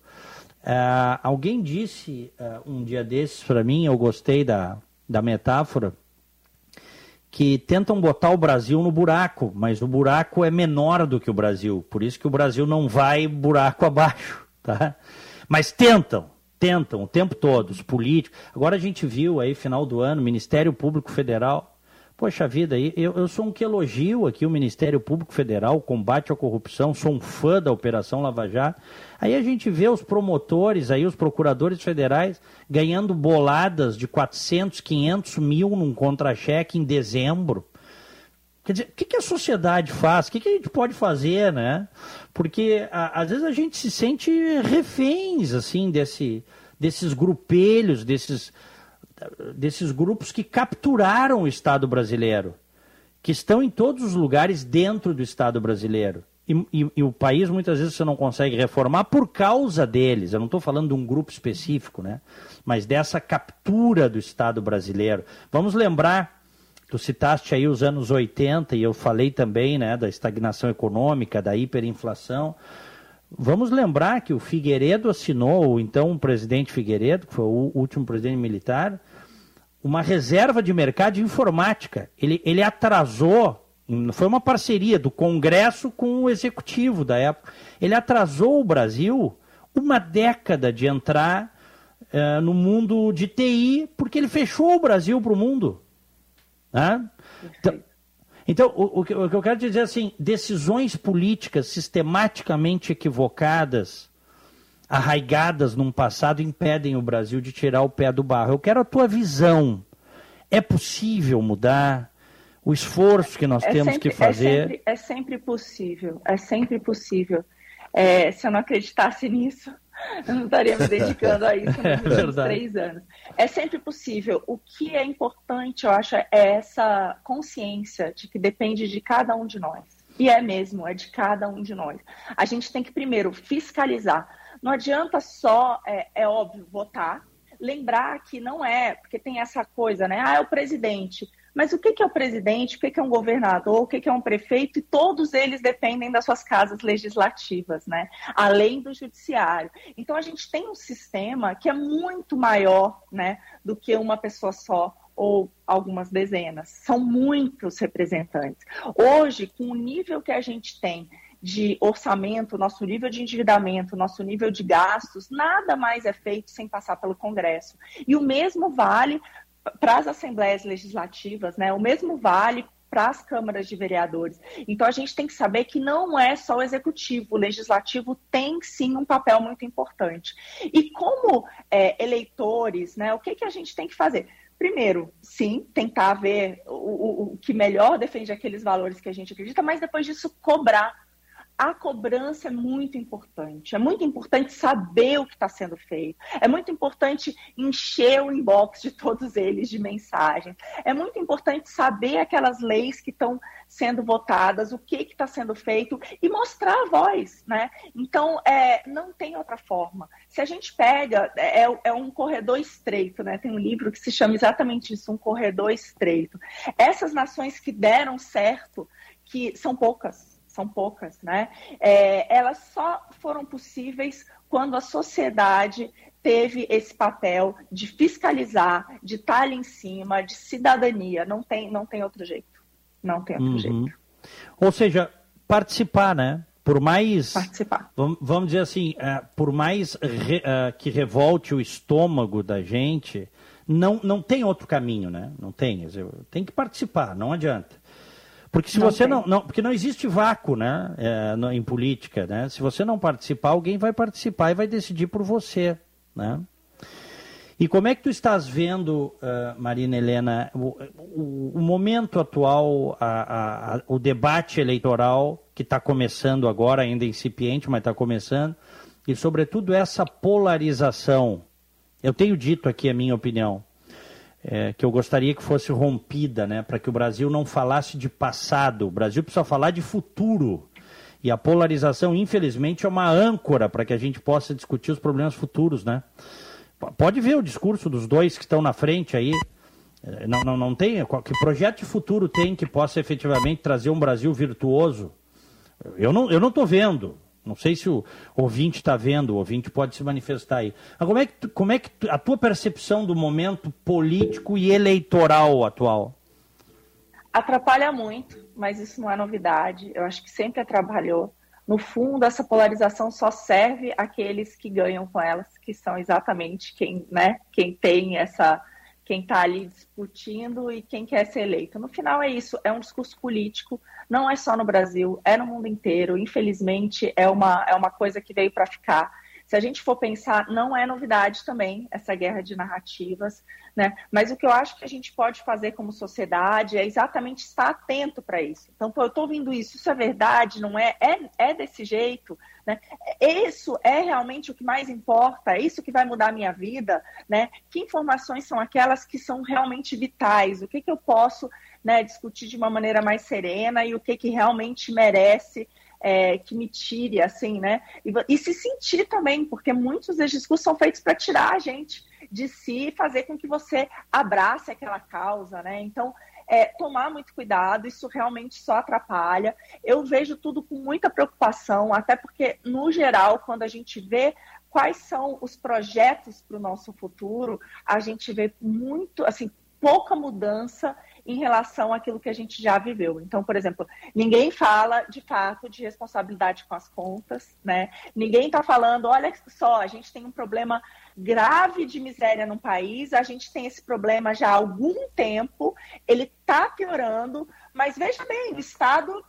Uh, alguém disse uh, um dia desses para mim, eu gostei da, da metáfora, que tentam botar o Brasil no buraco, mas o buraco é menor do que o Brasil, por isso que o Brasil não vai buraco abaixo, tá? Mas tentam, tentam o tempo todo, os políticos. Agora a gente viu aí, final do ano, Ministério Público Federal. Poxa vida, eu, eu sou um que elogio aqui o Ministério Público Federal, o combate à corrupção, sou um fã da Operação Lava Jato. Aí a gente vê os promotores, aí os procuradores federais ganhando boladas de 400, 500 mil num contra-cheque em dezembro. Quer dizer, o que, que a sociedade faz? O que, que a gente pode fazer, né? Porque a, às vezes a gente se sente reféns, assim, desse, desses grupelhos, desses, desses grupos que capturaram o Estado brasileiro, que estão em todos os lugares dentro do Estado brasileiro. E, e, e o país muitas vezes você não consegue reformar por causa deles. Eu não estou falando de um grupo específico, né? Mas dessa captura do Estado brasileiro. Vamos lembrar Tu citaste aí os anos 80 e eu falei também né, da estagnação econômica, da hiperinflação. Vamos lembrar que o Figueiredo assinou, então o presidente Figueiredo, que foi o último presidente militar, uma reserva de mercado de informática. Ele, ele atrasou, foi uma parceria do Congresso com o Executivo da época. Ele atrasou o Brasil uma década de entrar uh, no mundo de TI, porque ele fechou o Brasil para o mundo. Né? Então, então o, o, que, eu quero dizer é assim, decisões políticas sistematicamente equivocadas, arraigadas num passado, impedem o Brasil de tirar o pé do barro. Eu quero a tua visão. É possível mudar? O esforço que nós é temos sempre, que fazer. É sempre, é sempre, possível, é sempre possível. É, se eu não acreditasse nisso, eu não estaria me dedicando a isso nos últimos é três anos. É sempre possível. O que é importante, eu acho, é essa consciência de que depende de cada um de nós. E é mesmo, é de cada um de nós. A gente tem que primeiro fiscalizar. Não adianta só, é, é óbvio, votar. Lembrar que não é, porque tem essa coisa, né? Ah, é o presidente. Mas o que é o presidente, o que é um governador, o que é um prefeito, e todos eles dependem das suas casas legislativas, né? além do judiciário. Então a gente tem um sistema que é muito maior né, do que uma pessoa só ou algumas dezenas. São muitos representantes. Hoje, com o nível que a gente tem de orçamento, nosso nível de endividamento, nosso nível de gastos, nada mais é feito sem passar pelo Congresso. E o mesmo vale para as assembleias legislativas, né? O mesmo vale para as câmaras de vereadores. Então a gente tem que saber que não é só o executivo, o legislativo tem sim um papel muito importante. E como é, eleitores, né, o que, que a gente tem que fazer? Primeiro, sim, tentar ver o, o, o que melhor defende aqueles valores que a gente acredita, mas depois disso cobrar a cobrança é muito importante. É muito importante saber o que está sendo feito. É muito importante encher o inbox de todos eles de mensagens. É muito importante saber aquelas leis que estão sendo votadas, o que está sendo feito e mostrar a voz, né? Então, é, não tem outra forma. Se a gente pega, é, é um corredor estreito, né? Tem um livro que se chama exatamente isso, um corredor estreito. Essas nações que deram certo, que são poucas, são poucas, né? É, elas só foram possíveis quando a sociedade teve esse papel de fiscalizar, de estar ali em cima, de cidadania. Não tem, não tem outro jeito. Não tem outro uhum. jeito. Ou seja, participar, né? Por mais. Participar. Vamos, dizer assim, uh, por mais uh, que revolte o estômago da gente, não, não tem outro caminho, né? Não tem. Tem que participar, não adianta. Porque se não você não, não, porque não existe vácuo, né, é, no, em política, né? Se você não participar, alguém vai participar e vai decidir por você, né? E como é que tu estás vendo, uh, Marina Helena, o, o, o momento atual, a, a, a, o debate eleitoral que está começando agora, ainda incipiente, mas está começando, e sobretudo essa polarização. Eu tenho dito aqui a minha opinião é, que eu gostaria que fosse rompida, né, para que o Brasil não falasse de passado. O Brasil precisa falar de futuro. E a polarização, infelizmente, é uma âncora para que a gente possa discutir os problemas futuros, né? Pode ver o discurso dos dois que estão na frente aí. É, não, não, não tem. Que projeto de futuro tem que possa efetivamente trazer um Brasil virtuoso? Eu não estou eu não vendo. Não sei se o ouvinte está vendo, o ouvinte pode se manifestar aí. Mas como é que, como é que a tua percepção do momento político e eleitoral atual? Atrapalha muito, mas isso não é novidade. Eu acho que sempre atrapalhou. No fundo, essa polarização só serve àqueles que ganham com elas, que são exatamente quem, né, quem tem essa, quem está ali discutindo e quem quer ser eleito. No final é isso, é um discurso político não é só no Brasil, é no mundo inteiro. Infelizmente, é uma, é uma coisa que veio para ficar. Se a gente for pensar, não é novidade também essa guerra de narrativas, né? Mas o que eu acho que a gente pode fazer como sociedade é exatamente estar atento para isso. Então, eu estou ouvindo isso, isso é verdade, não é? É, é desse jeito, né? Isso é realmente o que mais importa, é isso que vai mudar a minha vida, né? Que informações são aquelas que são realmente vitais? O que, que eu posso né, discutir de uma maneira mais serena e o que, que realmente merece é, que me tire, assim, né? E, e, se sentir também, porque muitos discursos são feitos para tirar a gente de si fazer com que você abrace aquela causa, né? Então, é, tomar muito cuidado, isso realmente só atrapalha. Eu vejo tudo com muita preocupação, até porque, no geral, quando a gente vê quais são os projetos para o nosso futuro, a gente vê muito, assim, pouca mudança em relação àquilo que a gente já viveu. Então, por exemplo, ninguém fala de fato de responsabilidade com as contas, né? Ninguém está falando, olha só, a gente tem um problema grave de miséria no país, a gente tem esse problema já há algum tempo, ele está piorando, mas veja bem, o Estado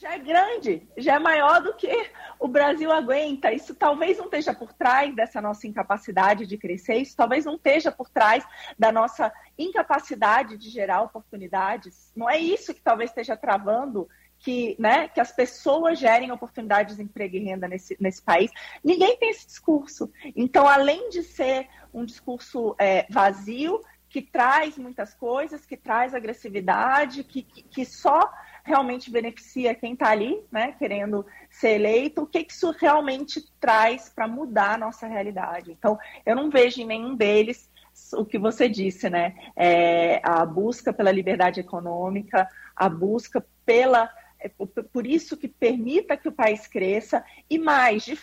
já é grande, já é maior do que o Brasil aguenta. Isso talvez não esteja por trás dessa nossa incapacidade de crescer, isso talvez não esteja por trás da nossa incapacidade de gerar oportunidades. Não é isso que talvez esteja travando que, né, que as pessoas gerem oportunidades de emprego e renda nesse, nesse país. Ninguém tem esse discurso. Então, além de ser um discurso é, vazio, que traz muitas coisas, que traz agressividade, que, que, que só realmente beneficia quem está ali, né, querendo ser eleito, o que, que isso realmente traz para mudar a nossa realidade. Então, eu não vejo em nenhum deles o que você disse, né, é a busca pela liberdade econômica, a busca pela por isso que permita que o país cresça e mais de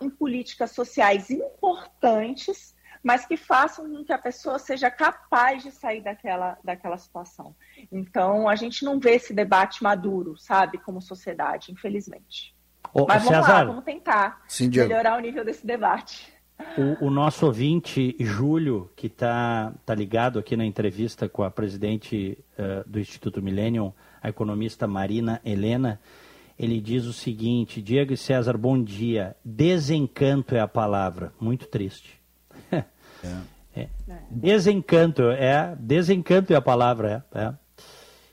em políticas sociais importantes mas que façam com que a pessoa seja capaz de sair daquela, daquela situação. Então, a gente não vê esse debate maduro, sabe, como sociedade, infelizmente. Ô, mas vamos César, lá, vamos tentar Sim, melhorar o nível desse debate. O, o, nosso ouvinte, Júlio, que está tá ligado aqui na entrevista com a presidente uh, do Instituto Millennium, a economista Marina Helena, ele diz o seguinte: Diego e César, bom dia. Desencanto é a palavra. Muito triste. É. é. Desencanto, é. Desencanto é a palavra, é. é.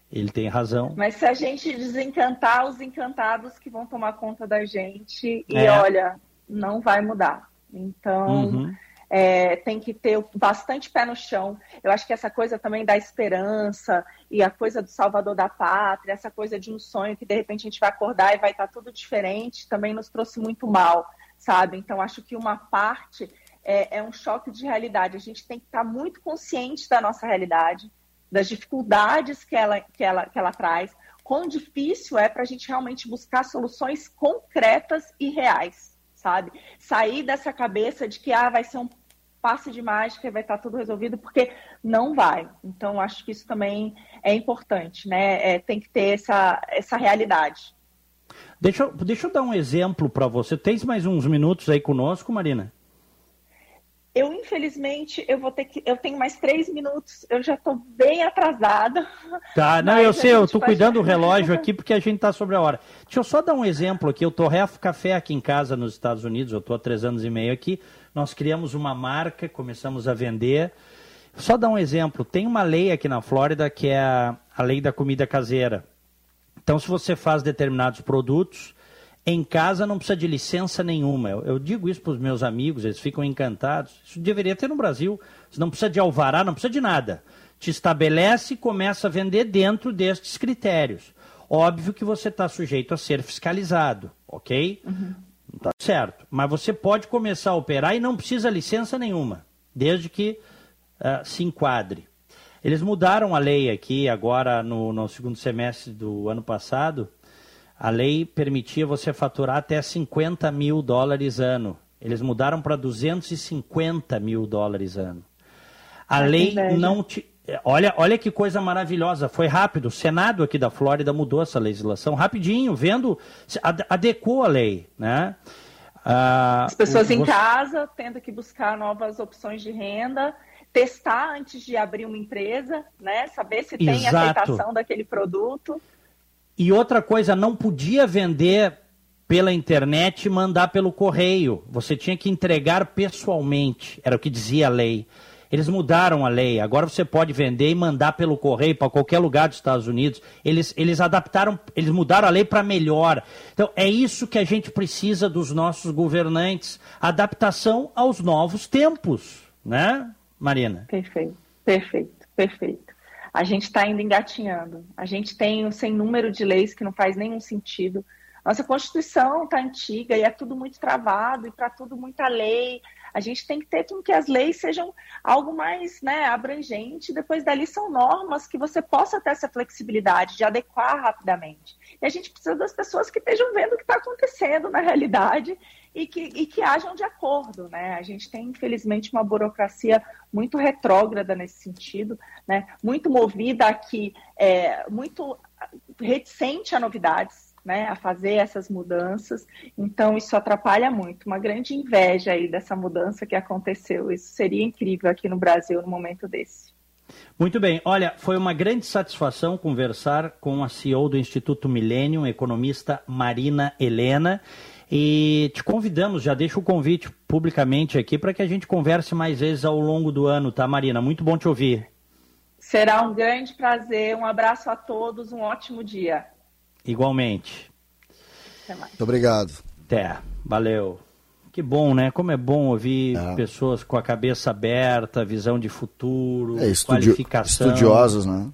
Ele tem razão. Mas se a gente desencantar os encantados que vão tomar conta da gente, e é. olha, não vai mudar. Então, uhum. É, tem que ter bastante pé no chão. Eu acho que essa coisa também da esperança e a coisa do salvador da pátria, essa coisa de um sonho que de repente a gente vai acordar e vai estar tudo diferente, também nos trouxe muito mal, sabe? Então, acho que uma parte é, é um choque de realidade. A gente tem que estar muito consciente da nossa realidade, das dificuldades que ela, que ela, que ela traz, quão difícil é para a gente realmente buscar soluções concretas e reais, sabe? Sair dessa cabeça de que ah, vai ser um passe de mágica e vai estar tudo resolvido, porque não vai. Então, acho que isso também é importante, né? É, tem que ter essa, essa realidade. Deixa, deixa eu dar um exemplo para você. Tens mais uns minutos aí conosco, Marina? Eu, infelizmente, eu vou ter que. Eu tenho mais três minutos, eu já estou bem atrasada. Tá, não, eu sei, eu estou cuidando do relógio aqui porque a gente está sobre a hora. Deixa eu só dar um exemplo aqui. Eu torrefo café aqui em casa nos Estados Unidos, eu estou há três anos e meio aqui. Nós criamos uma marca, começamos a vender. Só dar um exemplo: tem uma lei aqui na Flórida que é a, a lei da comida caseira. Então, se você faz determinados produtos em casa não precisa de licença nenhuma. Eu, eu digo isso para os meus amigos, eles ficam encantados. Isso deveria ter no Brasil. Você não precisa de alvará, não precisa de nada. Te estabelece e começa a vender dentro destes critérios. Óbvio que você está sujeito a ser fiscalizado, ok? Uhum. Tá certo. Mas você pode começar a operar e não precisa licença nenhuma, desde que uh, se enquadre. Eles mudaram a lei aqui agora no, no segundo semestre do ano passado a lei permitia você faturar até 50 mil dólares ano. Eles mudaram para 250 mil dólares ano. A ah, lei não te. Olha, olha que coisa maravilhosa, foi rápido. O Senado aqui da Flórida mudou essa legislação rapidinho, vendo, adequou a lei, né? Ah, As pessoas o, em casa tendo que buscar novas opções de renda, testar antes de abrir uma empresa, né? Saber se tem Exato. aceitação daquele produto. E outra coisa, não podia vender pela internet e mandar pelo correio. Você tinha que entregar pessoalmente, era o que dizia a lei. Eles mudaram a lei. Agora você pode vender e mandar pelo correio para qualquer lugar dos Estados Unidos. Eles, eles adaptaram, eles mudaram a lei para melhor. Então é isso que a gente precisa dos nossos governantes: adaptação aos novos tempos, né, Marina? Perfeito, perfeito, perfeito. A gente está ainda engatinhando. A gente tem um sem número de leis que não faz nenhum sentido. Nossa Constituição está antiga e é tudo muito travado e para tudo muita lei. A gente tem que ter com que as leis sejam algo mais né, abrangente. Depois dali são normas que você possa ter essa flexibilidade de adequar rapidamente. E a gente precisa das pessoas que estejam vendo o que está acontecendo na realidade e que, e que hajam de acordo. Né? A gente tem, infelizmente, uma burocracia muito retrógrada nesse sentido, né? muito movida aqui, é, muito reticente a novidades né, a fazer essas mudanças. Então, isso atrapalha muito. Uma grande inveja aí dessa mudança que aconteceu. Isso seria incrível aqui no Brasil no momento desse. Muito bem. Olha, foi uma grande satisfação conversar com a CEO do Instituto Millennium, economista Marina Helena. E te convidamos, já deixo o convite publicamente aqui para que a gente converse mais vezes ao longo do ano, tá, Marina? Muito bom te ouvir. Será um grande prazer. Um abraço a todos, um ótimo dia. Igualmente. Muito obrigado. Até. Valeu. Que bom, né? Como é bom ouvir é. pessoas com a cabeça aberta, visão de futuro, é, estudi qualificação. Estudiosos, né?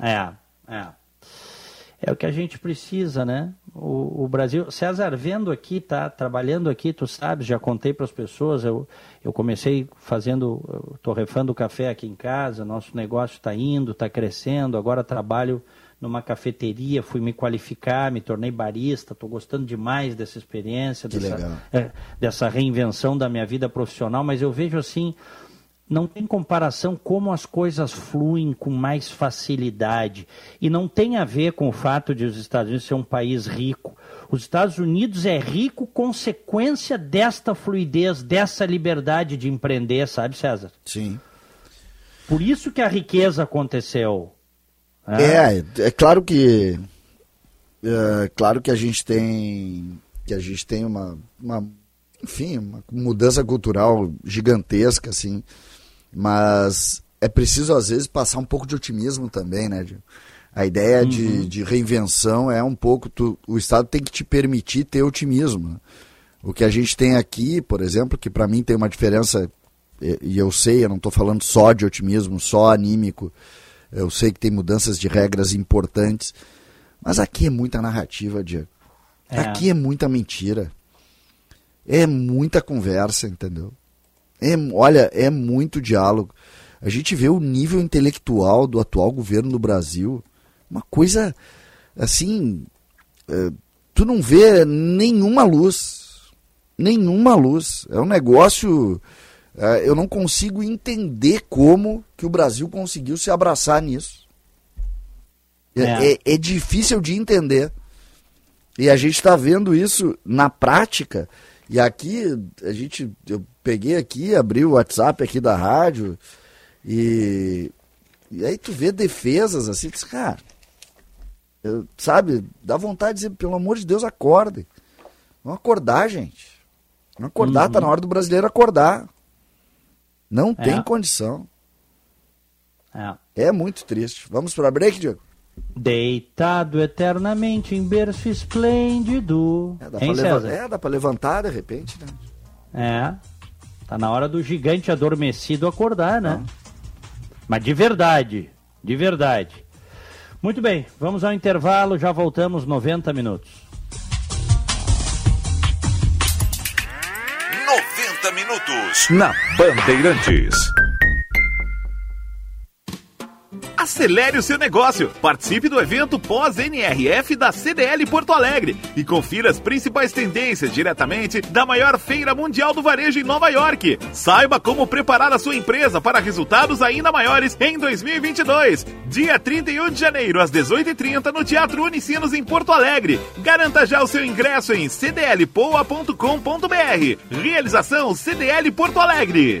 É, é. É o que a gente precisa, né? O, o Brasil. César, vendo aqui, tá trabalhando aqui, tu sabes, já contei para as pessoas, eu, eu comecei fazendo, torrefando café aqui em casa, nosso negócio está indo, está crescendo, agora trabalho numa cafeteria, fui me qualificar, me tornei barista, estou gostando demais dessa experiência, dessa, é, dessa reinvenção da minha vida profissional, mas eu vejo assim, não tem comparação como as coisas fluem com mais facilidade. E não tem a ver com o fato de os Estados Unidos ser um país rico. Os Estados Unidos é rico consequência desta fluidez, dessa liberdade de empreender, sabe, César? Sim. Por isso que a riqueza aconteceu. É, é, é claro que é, claro que a gente tem que a gente tem uma, uma enfim, uma mudança cultural gigantesca assim, mas é preciso às vezes passar um pouco de otimismo também, né? A ideia uhum. de, de reinvenção é um pouco tu, o Estado tem que te permitir ter otimismo. O que a gente tem aqui, por exemplo, que para mim tem uma diferença e eu sei, eu não estou falando só de otimismo, só anímico eu sei que tem mudanças de regras importantes, mas aqui é muita narrativa, Diego. É. Aqui é muita mentira. É muita conversa, entendeu? É, olha, é muito diálogo. A gente vê o nível intelectual do atual governo do Brasil, uma coisa assim, é, tu não vê nenhuma luz, nenhuma luz. É um negócio eu não consigo entender como que o Brasil conseguiu se abraçar nisso. É, é. é, é difícil de entender. E a gente está vendo isso na prática. E aqui, a gente, eu peguei aqui, abri o WhatsApp aqui da rádio, e, e aí tu vê defesas assim, diz, cara, eu, sabe, dá vontade de dizer, pelo amor de Deus, acordem. Vamos acordar, gente. Vamos acordar, uhum. tá na hora do brasileiro acordar. Não é. tem condição. É. é muito triste. Vamos para break, Diego? Deitado eternamente em berço esplêndido. É, dá, hein, pra é, dá pra levantar de repente, né? É. Tá na hora do gigante adormecido acordar, né? Não. Mas de verdade. De verdade. Muito bem, vamos ao intervalo, já voltamos 90 minutos. Minutos na Bandeirantes. Acelere o seu negócio. Participe do evento pós-NRF da CDL Porto Alegre e confira as principais tendências diretamente da maior feira mundial do varejo em Nova York. Saiba como preparar a sua empresa para resultados ainda maiores em 2022. Dia 31 de janeiro, às 18h30, no Teatro Unicinos, em Porto Alegre. Garanta já o seu ingresso em cdlpoa.com.br. Realização CDL Porto Alegre.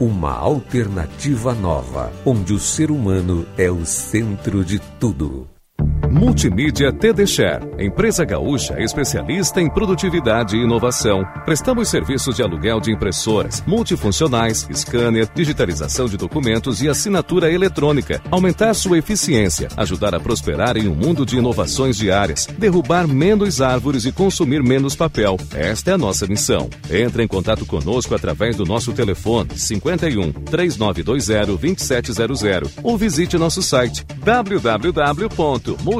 Uma alternativa nova, onde o ser humano é o centro de tudo. Multimídia TD Share, empresa gaúcha especialista em produtividade e inovação. Prestamos serviços de aluguel de impressoras, multifuncionais, scanner, digitalização de documentos e assinatura eletrônica. Aumentar sua eficiência, ajudar a prosperar em um mundo de inovações diárias, derrubar menos árvores e consumir menos papel. Esta é a nossa missão. Entre em contato conosco através do nosso telefone 51 3920 2700 ou visite nosso site www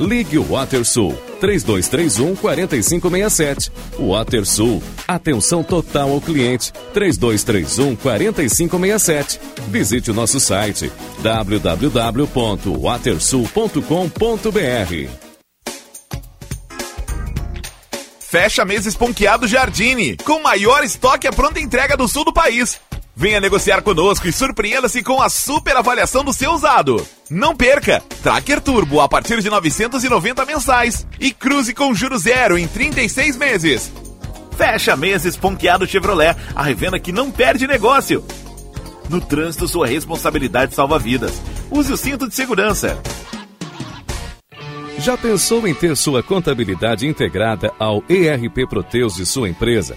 Ligue o WaterSul 3231 4567. WaterSul. Atenção total ao cliente 3231 4567. Visite o nosso site www.watersul.com.br. Fecha mês esponqueado Jardine, com maior estoque à pronta entrega do sul do país. Venha negociar conosco e surpreenda-se com a super avaliação do seu usado. Não perca! Tracker Turbo a partir de 990 mensais e cruze com juro zero em 36 meses. Fecha meses Ponqueado Chevrolet, a revenda que não perde negócio. No trânsito, sua responsabilidade salva vidas. Use o cinto de segurança. Já pensou em ter sua contabilidade integrada ao ERP Proteus de sua empresa?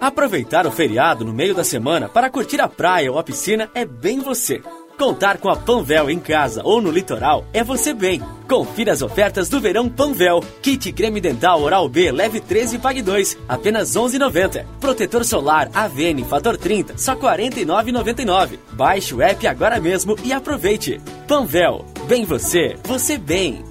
Aproveitar o feriado no meio da semana para curtir a praia ou a piscina é bem você. Contar com a Panvel em casa ou no litoral é você bem. Confira as ofertas do verão Panvel. Kit creme dental Oral B leve 13 e pague 2, apenas 11,90. Protetor solar AVN fator 30, só 49,99. Baixe o app agora mesmo e aproveite. Panvel, bem você, você bem.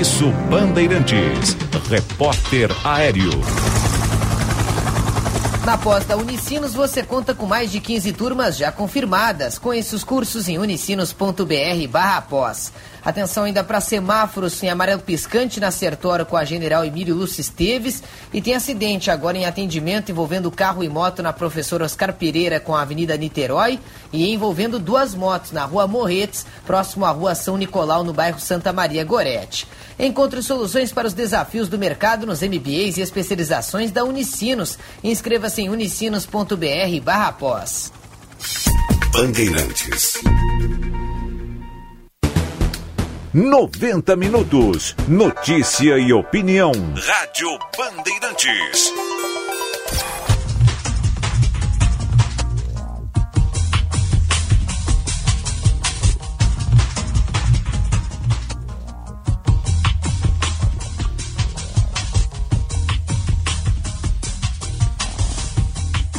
Serviço Bandeirantes. Repórter Aéreo. Na pós da Unicinos você conta com mais de 15 turmas já confirmadas. Conheça os cursos em unicinos.br barra pós. Atenção ainda para semáforos em amarelo piscante na Sertório com a General Emílio Lúcio Esteves. E tem acidente agora em atendimento envolvendo carro e moto na Professor Oscar Pereira com a Avenida Niterói e envolvendo duas motos na Rua Morretes, próximo à Rua São Nicolau, no bairro Santa Maria Gorete. Encontre soluções para os desafios do mercado nos MBAs e especializações da Unicinos. Inscreva-se em unicinos.br barra pós. Bandeirantes. 90 minutos. Notícia e opinião. Rádio Bandeirantes.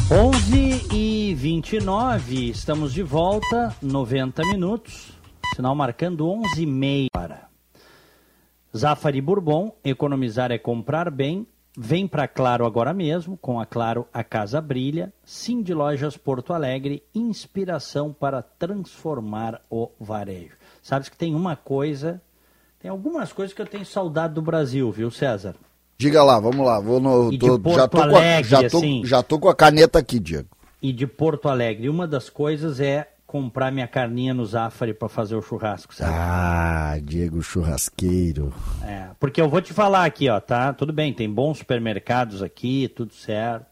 Onze e vinte e nove, estamos de volta, 90 minutos. Sinal marcando 11 e meia. Zafari Bourbon, economizar é comprar bem. Vem para Claro agora mesmo, com a Claro a casa brilha. Sim de Lojas Porto Alegre, inspiração para transformar o varejo. Sabes que tem uma coisa, tem algumas coisas que eu tenho saudade do Brasil, viu, César? Diga lá, vamos lá. Vou no, tô, já, tô Alegre, a, já, tô, assim, já tô com a caneta aqui, Diego. E de Porto Alegre. Uma das coisas é comprar minha carninha no Zafari para fazer o churrasco, sabe? Ah, Diego Churrasqueiro. É, porque eu vou te falar aqui, ó, tá? Tudo bem, tem bons supermercados aqui, tudo certo.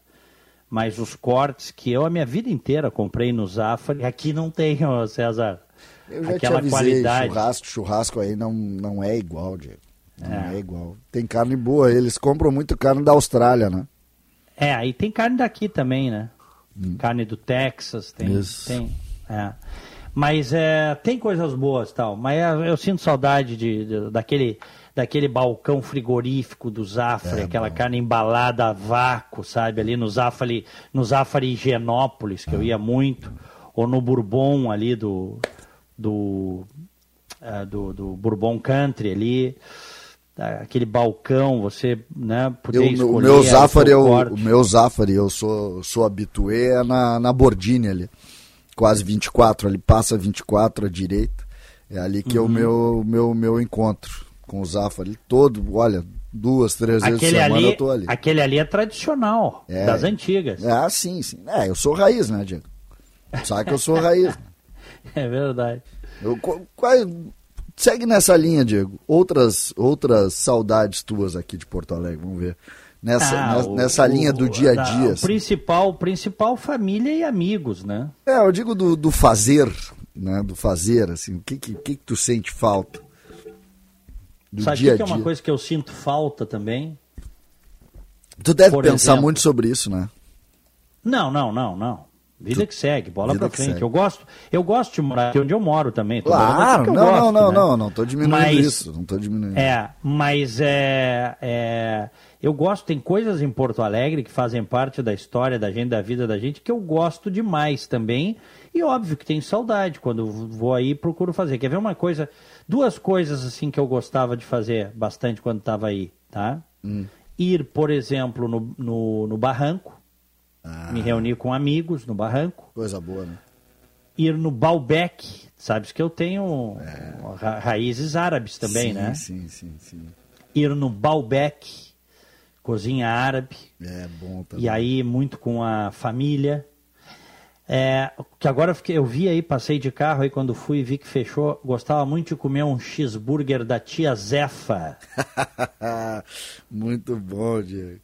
Mas os cortes que eu a minha vida inteira comprei no Zafari, aqui não tem, ó, César. Eu já Aquela te avisei, qualidade. churrasco, churrasco aí não, não é igual, Diego. Não é. é igual. Tem carne boa, eles compram muito carne da Austrália, né? É, aí tem carne daqui também, né? Hum. Carne do Texas, tem. Isso. tem é. Mas é, tem coisas boas tal. Mas é, eu sinto saudade de, de, daquele, daquele balcão frigorífico do Zafari, é, aquela bom. carne embalada a vácuo, sabe? Ali no Zafari, no Zafari Higienópolis, que eu ia muito. Ou no Bourbon ali do. do, uh, do, do Bourbon Country ali aquele balcão, você né, poder eu, escolher. O meu Zafari, eu, o meu Zafari, eu sou, sou habitué é na, na Bordini ali, quase 24, ali passa 24 à direita, é ali que uhum. é o uhum. meu, meu, meu encontro com o Zafari, todo, olha, duas, três vezes aquele por semana ali, eu tô ali. Aquele ali é tradicional, é, das antigas. É, sim, sim. É, eu sou raiz, né, Diego? Sabe que eu sou raiz. é verdade. Eu, quase, Segue nessa linha, Diego. Outras, outras saudades tuas aqui de Porto Alegre, vamos ver. Nessa, ah, nessa, o, nessa linha do dia a dia. O assim. principal, principal família e amigos, né? É, eu digo do, do fazer, né? Do fazer, assim. O que, que, que, tu sente falta? Do Sabe dia que, é uma coisa que eu sinto falta também? Tu deve Por pensar exemplo, muito sobre isso, né? Não, não, não, não. Vida que segue, bola Vida pra frente. Segue. Eu gosto, eu gosto de morar aqui onde eu moro também. Claro, não, gosto, não, não, né? não, não tô diminuindo mas, isso, não tô diminuindo. É, mas é, é, eu gosto, tem coisas em Porto Alegre que fazem parte da história da gente, da vida da gente, que eu gosto demais também. E óbvio que tenho saudade quando vou aí procuro fazer. Quer ver uma coisa, duas coisas assim que eu gostava de fazer bastante quando estava aí, tá? Hum. Ir, por exemplo, no, no, no barranco ah. Me reunir com amigos no barranco. Coisa boa, né? Ir no Baalbek. Sabes que eu tenho é. ra raízes árabes também, sim, né? Sim, sim, sim. Ir no Baalbek, cozinha árabe. É bom também. E aí, muito com a família. É, que agora eu, vi aí, passei de carro aí quando fui e vi que fechou. Gostava muito de comer um cheeseburger da tia Zefa. muito bom, Diego.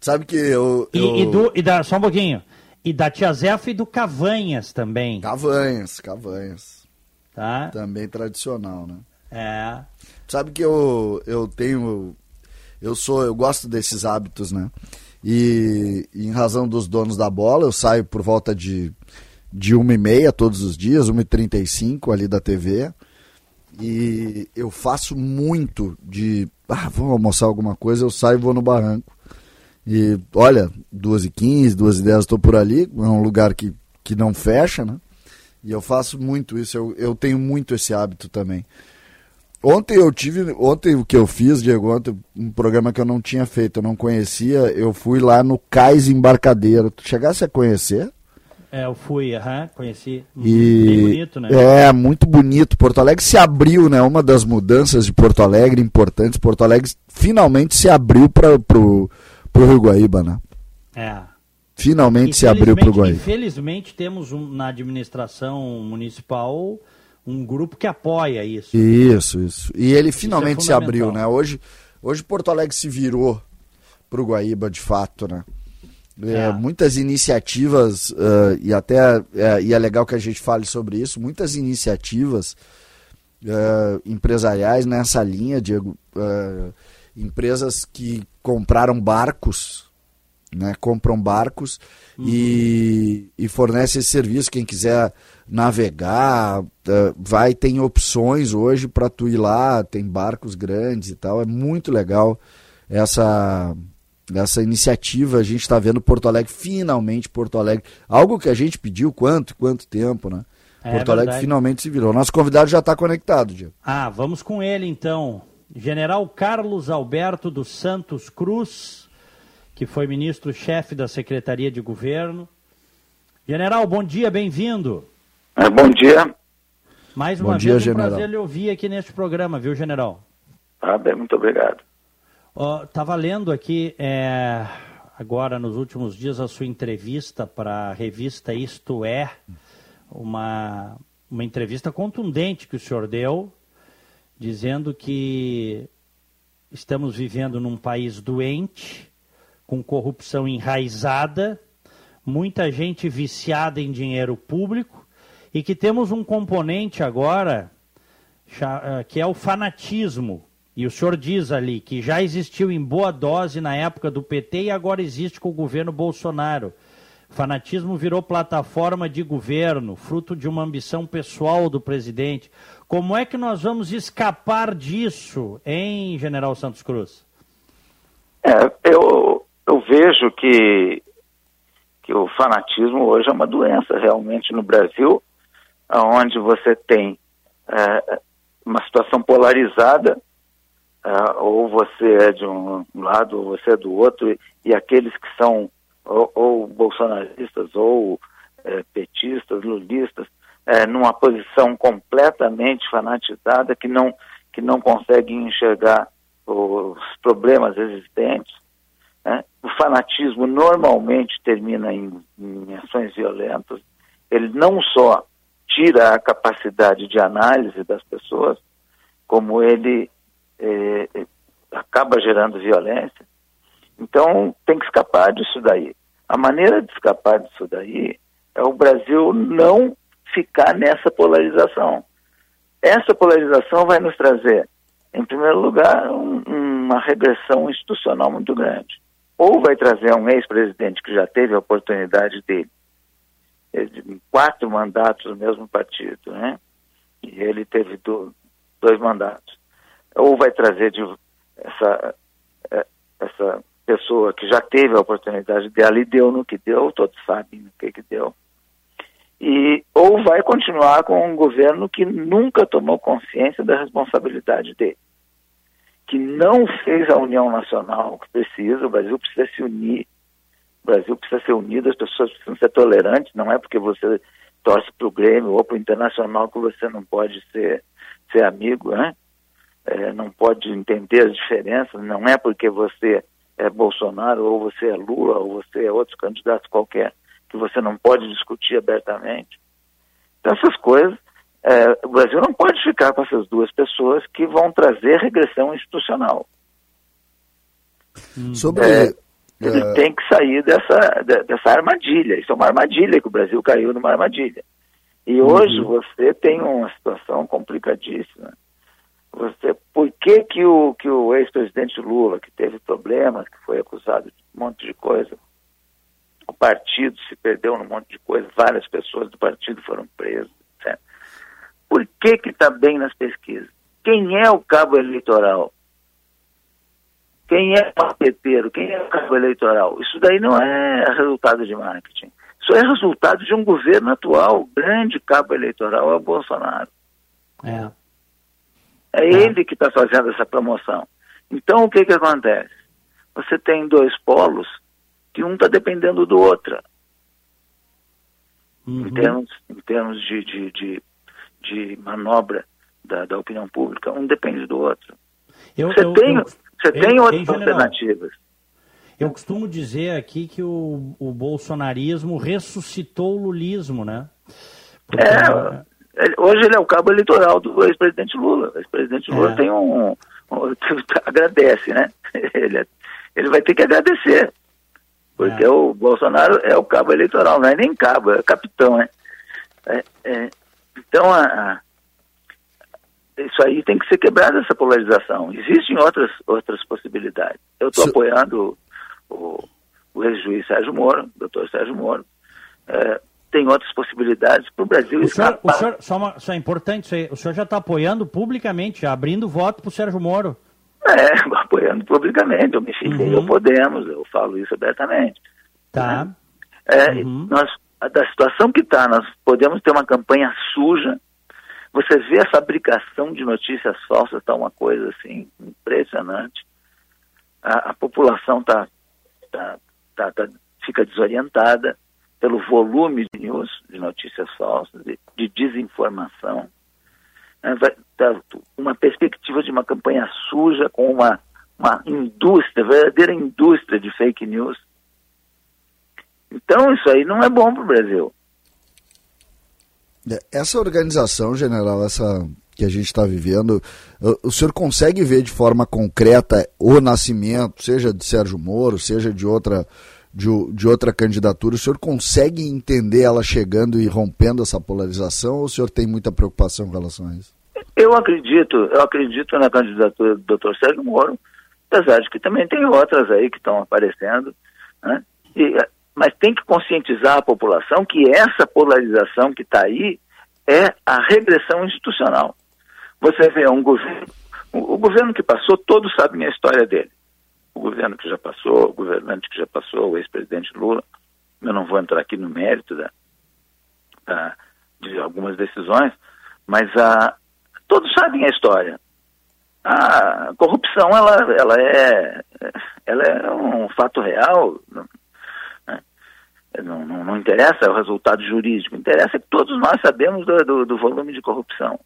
Sabe que eu. E, eu... e, do, e da, só um pouquinho. E da Tia Zefa e do Cavanhas também. Cavanhas, Cavanhas. Tá? Também tradicional, né? É. Sabe que eu, eu tenho. Eu sou, eu gosto desses hábitos, né? E, e em razão dos donos da bola, eu saio por volta de, de 1h30 todos os dias, 1h35 ali da TV. E eu faço muito de. Ah, vamos almoçar alguma coisa, eu saio e vou no barranco. E olha, 2h15, 2h10 estou por ali, é um lugar que, que não fecha, né? E eu faço muito isso, eu, eu tenho muito esse hábito também. Ontem eu tive, ontem o que eu fiz, Diego, ontem, um programa que eu não tinha feito, eu não conhecia, eu fui lá no Cais Embarcadeiro. Tu chegasse a conhecer? É, eu fui, aham, conheci. E... Bem bonito, né? É, muito bonito. Porto Alegre se abriu, né? Uma das mudanças de Porto Alegre importantes. Porto Alegre finalmente se abriu para pro, pro Rio Guaíba, né? É. Finalmente se abriu pro Guaíba. Infelizmente temos um, na administração municipal um grupo que apoia isso. Isso, isso. E ele finalmente é se abriu, né? Hoje, hoje Porto Alegre se virou pro Guaíba de fato, né? É, é. Muitas iniciativas, uh, e até é, e é legal que a gente fale sobre isso, muitas iniciativas uh, empresariais nessa linha, Diego, uh, empresas que compraram barcos, né? Compram barcos uhum. e, e fornecem esse serviço. Quem quiser navegar, eh, vai, tem opções hoje para tu ir lá, tem barcos grandes e tal. É muito legal essa essa iniciativa. A gente está vendo Porto Alegre, finalmente Porto Alegre. Algo que a gente pediu quanto quanto tempo, né? É, Porto Alegre verdade. finalmente se virou. Nosso convidado já está conectado, Diego. Ah, vamos com ele então. General Carlos Alberto dos Santos Cruz, que foi ministro-chefe da Secretaria de Governo. General, bom dia, bem-vindo. É, bom dia. Mais uma bom vez, dia, um general. prazer lhe ouvir aqui neste programa, viu, general? Ah, bem, muito obrigado. Estava uh, lendo aqui, é, agora nos últimos dias, a sua entrevista para a revista Isto É, uma, uma entrevista contundente que o senhor deu, dizendo que estamos vivendo num país doente, com corrupção enraizada, muita gente viciada em dinheiro público e que temos um componente agora eh, que é o fanatismo. E o senhor diz ali que já existiu em boa dose na época do PT e agora existe com o governo Bolsonaro. Fanatismo virou plataforma de governo, fruto de uma ambição pessoal do presidente. Como é que nós vamos escapar disso, em General Santos Cruz? É, eu, eu vejo que, que o fanatismo hoje é uma doença realmente no Brasil, onde você tem é, uma situação polarizada, é, ou você é de um lado ou você é do outro, e, e aqueles que são ou, ou bolsonaristas ou é, petistas, lulistas, é, numa posição completamente fanatizada que não, que não conseguem enxergar os problemas existentes. Né? O fanatismo normalmente termina em, em ações violentas. Ele não só tira a capacidade de análise das pessoas, como ele é, acaba gerando violência, então tem que escapar disso daí. A maneira de escapar disso daí é o Brasil não ficar nessa polarização. Essa polarização vai nos trazer, em primeiro lugar, um, uma regressão institucional muito grande. Ou vai trazer um ex-presidente que já teve a oportunidade dele, quatro mandatos no mesmo partido, né? E ele teve do, dois mandatos. Ou vai trazer de, essa, é, essa pessoa que já teve a oportunidade dela e deu no que deu, todos sabem no que, que deu. E, ou vai continuar com um governo que nunca tomou consciência da responsabilidade dele, que não fez a união nacional que precisa, o Brasil precisa se unir, o Brasil precisa ser unido, as pessoas precisam ser tolerantes, não é porque você torce para o Grêmio ou para o Internacional que você não pode ser, ser amigo, né? É, não pode entender as diferenças, não é porque você é Bolsonaro, ou você é Lula, ou você é outro candidato qualquer, que você não pode discutir abertamente. Então, essas coisas, é, o Brasil não pode ficar com essas duas pessoas que vão trazer regressão institucional. Sobre. É, ele é... tem que sair dessa, dessa armadilha. Isso é uma armadilha que o Brasil caiu numa armadilha. E hoje uhum. você tem uma situação complicadíssima você, por que, que o, que o ex-presidente Lula, que teve problemas, que foi acusado de um monte de coisa, o partido se perdeu num monte de coisa, várias pessoas do partido foram presas, etc. Por que que está bem nas pesquisas? Quem é o cabo eleitoral? Quem é papeteiro? Quem é o cabo eleitoral? Isso daí não é resultado de marketing. Isso é resultado de um governo atual. O grande cabo eleitoral é o Bolsonaro. É. É ele que está fazendo essa promoção. Então, o que, que acontece? Você tem dois polos que um está dependendo do outro. Uhum. Em termos, em termos de, de, de, de manobra da, da, opinião pública, um depende do outro. Eu, você eu, tem, eu, você tem outras alternativas. Eu costumo dizer aqui que o, o bolsonarismo ressuscitou o lulismo, né? Porque... É, Hoje ele é o cabo eleitoral do ex-presidente Lula. O ex-presidente Lula é. tem um, um, agradece, né? Ele, é, ele vai ter que agradecer. Porque é. o Bolsonaro é o cabo eleitoral, não é nem cabo, é capitão, né? É, é, então, a, isso aí tem que ser quebrado, essa polarização. Existem outras, outras possibilidades. Eu estou apoiando o, o ex-juiz Sérgio Moro, doutor Sérgio Moro, é, tem outras possibilidades para o Brasil o senhor, o senhor, só, uma, só é importante isso aí, o senhor já está apoiando publicamente, já abrindo voto para o Sérgio Moro. É, apoiando publicamente, eu me filiei uhum. ao Podemos, eu falo isso abertamente. Tá. Né? É, uhum. nós, da situação que está, nós podemos ter uma campanha suja, você vê a fabricação de notícias falsas, está uma coisa assim, impressionante. A, a população tá, tá, tá, tá, fica desorientada, pelo volume de news, de notícias falsas, de, de desinformação. É, tá, uma perspectiva de uma campanha suja com uma, uma indústria, verdadeira indústria de fake news. Então isso aí não é bom para o Brasil. É, essa organização, general, essa que a gente está vivendo, o senhor consegue ver de forma concreta o nascimento, seja de Sérgio Moro, seja de outra, de, de, outra candidatura, o senhor consegue entender ela chegando e rompendo essa polarização ou o senhor tem muita preocupação com relação a isso? Eu acredito, eu acredito na candidatura do Dr. Sérgio Moro, apesar de que também tem outras aí que estão aparecendo, né? E, mas tem que conscientizar a população que essa polarização que está aí é a regressão institucional. Você vê um governo, o governo que passou, todos sabem a história dele. O governo que já passou, o governante que já passou, o ex-presidente Lula. Eu não vou entrar aqui no mérito da, da, de algumas decisões, mas a, todos sabem a história. A corrupção, ela, ela, é, ela é um fato real? Não, não, não, interessa o resultado jurídico, interessa que todos nós sabemos do, do, do volume de corrupção.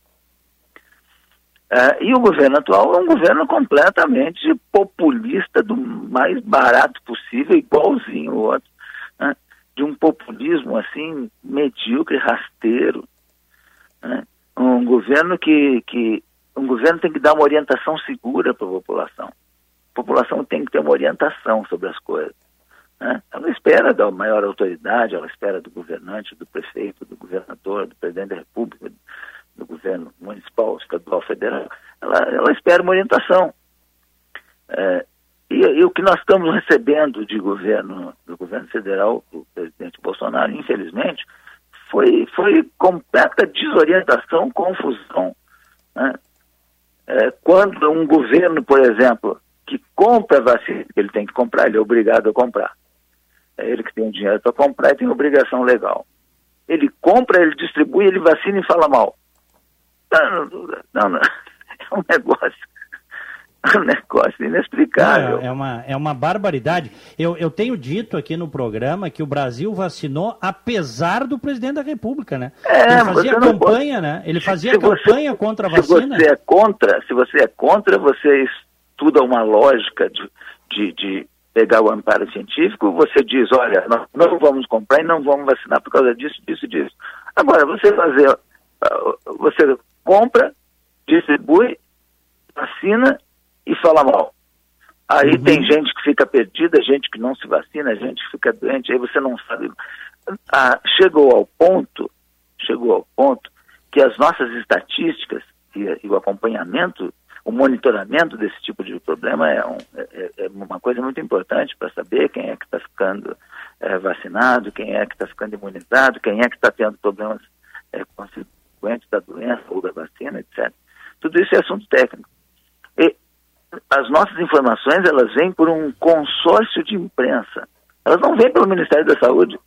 É, e o governo atual é um governo completamente populista, do mais barato possível, igualzinho o outro. Né? De um populismo assim, medíocre, rasteiro. Né? Um governo que, que. Um governo tem que dar uma orientação segura para a população. A população tem que ter uma orientação sobre as coisas. Né? Ela espera da maior autoridade, ela espera do governante, do prefeito, do governador, do presidente da República, do governo municipal, estadual, federal, ela, ela espera uma orientação. É, e, e, o que nós estamos recebendo de governo, do governo federal, do presidente Bolsonaro, infelizmente, foi, foi completa desorientação, confusão. Né? É, quando um governo, por exemplo, que compra vacina ele tem que comprar, ele é obrigado a comprar. É ele que tem o dinheiro para comprar e tem obrigação legal. Ele compra, ele distribui, ele vacina e fala mal. Não, não, é um negócio é um negócio inexplicável. É, é, uma, é uma barbaridade. Eu, eu tenho dito aqui no programa que o Brasil vacinou apesar do presidente da República, né? É, ele fazia campanha, pode... né? Ele fazia se campanha você, contra a vacina. Se você é contra, se você é contra, você estuda uma lógica de, de, de pegar o amparo científico, você diz, olha, nós não vamos comprar e não vamos vacinar por causa disso, disso, disso. Agora, você fazer, ah, você compra, distribui, vacina e fala mal. Aí uhum. tem gente que fica perdida, gente que não se vacina, gente que fica doente, aí você não sabe. Ah, chegou ao ponto, chegou ao ponto que as nossas estatísticas e, e o acompanhamento, o monitoramento desse tipo de problema é, um, é, é uma coisa muito importante para saber quem é que está ficando é, vacinado, quem é que está ficando imunizado, quem é que está tendo problemas é, consequentes da doença ou da vacina, etc. Tudo isso é assunto técnico. E as nossas informações, elas vêm por um consórcio de imprensa. Elas não vêm pelo Ministério da Saúde.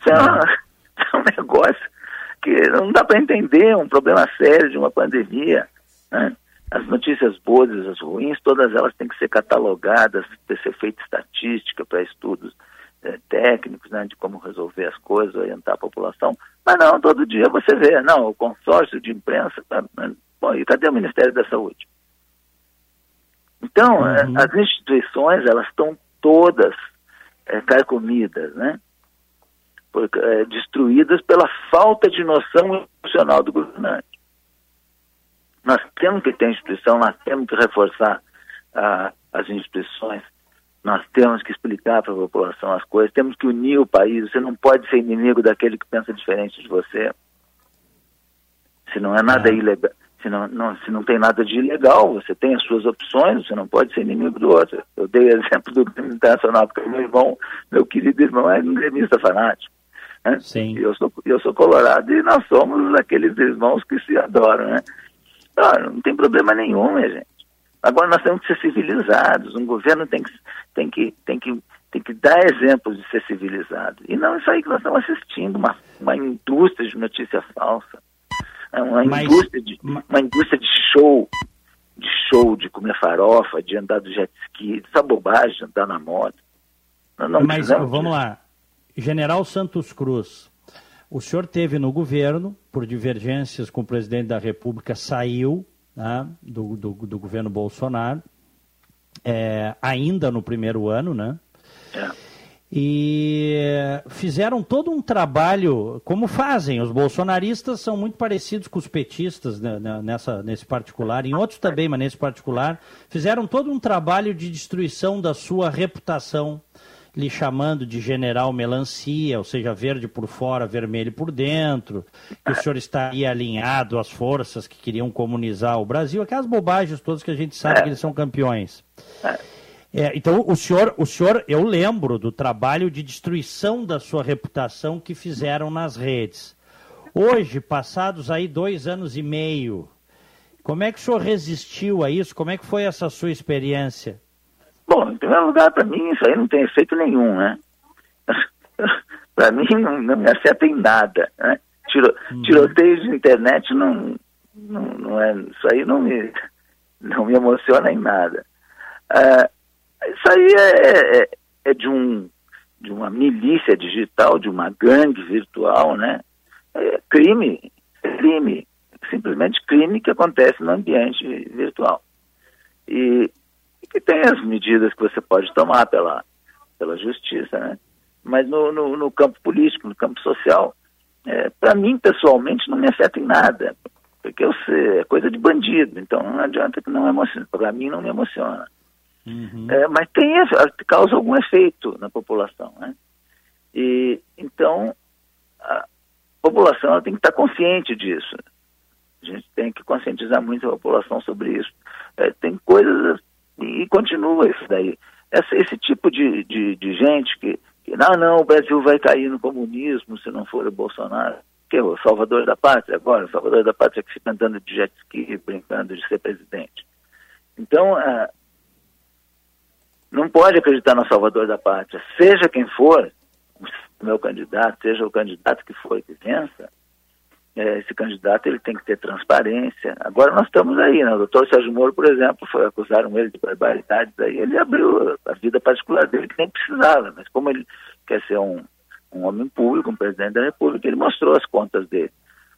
Isso é, uma, é um negócio que não dá para entender, é um problema sério de uma pandemia. Né? As notícias boas e as ruins, todas elas têm que ser catalogadas, ter ser feita estatística para estudos é, técnicos, né, de como resolver as coisas, orientar a população. Mas não, todo dia você vê, não, o consórcio de imprensa, tá, bom, e cadê o Ministério da Saúde? Então, é, uhum. as instituições, elas estão todas é, carcomidas, né? Por, é, destruídas pela falta de noção emocional do governante. Nós temos que ter instituição, nós temos que reforçar ah, as instituições, nós temos que explicar para a população as coisas, temos que unir o país. Você não pode ser inimigo daquele que pensa diferente de você. Se não é nada é. ilegal, se não, não, se não tem nada de ilegal, você tem as suas opções, você não pode ser inimigo do outro. Eu dei exemplo do Grêmio Internacional, porque meu irmão, meu querido irmão, é um gremista fanático. Né? Sim. Eu sou, eu sou colorado e nós somos aqueles irmãos que se adoram, né? Não, não tem problema nenhum, minha gente. Agora nós temos que ser civilizados. Um governo tem que, tem que, tem que, tem que dar exemplos de ser civilizado. E não isso aí que nós estamos assistindo, uma, uma indústria de notícia falsa. É uma, Mas, indústria de, uma indústria de show, de show, de comer farofa, de andar do jet ski, essa bobagem, de andar na moto. Mas vamos disso. lá. General Santos Cruz, o senhor teve no governo, por divergências com o presidente da República, saiu né, do, do, do, governo Bolsonaro, é, ainda no primeiro ano, né? É. E fizeram todo um trabalho, como fazem. Os bolsonaristas são muito parecidos com os petistas né, né, nessa, nesse particular, em outros também, mas nesse particular. Fizeram todo um trabalho de destruição da sua reputação, lhe chamando de general melancia, ou seja, verde por fora, vermelho por dentro, que o senhor estaria alinhado às forças que queriam comunizar o Brasil, aquelas bobagens todas que a gente sabe que eles são campeões. É, então, o senhor, o senhor, eu lembro do trabalho de destruição da sua reputação que fizeram nas redes. Hoje, passados aí dois anos e meio, como é que o senhor resistiu a isso? Como é que foi essa sua experiência? Bom, em primeiro lugar, para mim, isso aí não tem efeito nenhum, né? para mim, não, não, me afeta em nada, né? Tiro. Tiroteio de internet não, não, não, é, isso aí não me, não me emociona em nada. Uh, isso aí é, é, é, de, um, de uma milícia digital, de uma gangue virtual, né? É crime, é crime, simplesmente crime que acontece no ambiente virtual. E, e tem as medidas que você pode tomar pela, pela justiça, né? Mas no, no, no campo político, no campo social, é, para mim, pessoalmente, não me afeta em nada, porque eu sei, é coisa de bandido, então não adianta que não emocione, para mim não me emociona. Uhum. É, mas tem causa algum efeito na população, né? E então a população tem que estar consciente disso. A gente tem que conscientizar muito a população sobre isso. É, tem coisas e continua isso daí. Esse, tipo de, de, de gente que, que, não, não, o Brasil vai cair no comunismo se não for o Bolsonaro. Que é o salvador da pátria agora, o salvador da pátria que fica andando de jet ski, brincando de ser presidente. Então, a, não pode acreditar no salvador da pátria. Seja quem for o meu candidato, seja o candidato que for que vença, é, esse candidato ele tem que ter transparência. Agora nós estamos aí, né? O doutor Sérgio Moro, por exemplo, foi, acusaram ele de barbaridades aí, ele abriu a vida particular dele que nem precisava, mas como ele quer ser um, um homem público, um presidente da república, ele mostrou as contas dele.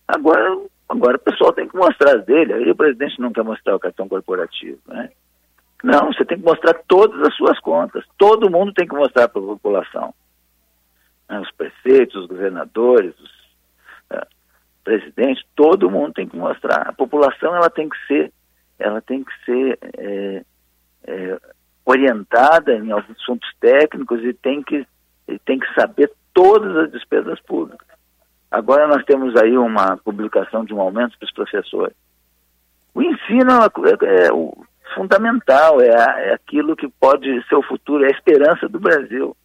Agora, agora o pessoal tem que mostrar as dele, aí o presidente não quer mostrar o cartão corporativo, né? Não, você tem que mostrar todas as suas contas. Todo mundo tem que mostrar para a população. Né, os prefeitos, os governadores, os presidentes, todo mundo tem que mostrar. A população ela tem que ser, ela tem que ser é, é, orientada em assuntos técnicos e tem que, tem que saber todas as despesas públicas. Agora nós temos aí uma publicação de um aumento para os professores. O ensino é, é, o, fundamental, é, é aquilo que pode ser o futuro, é a esperança do Brasil.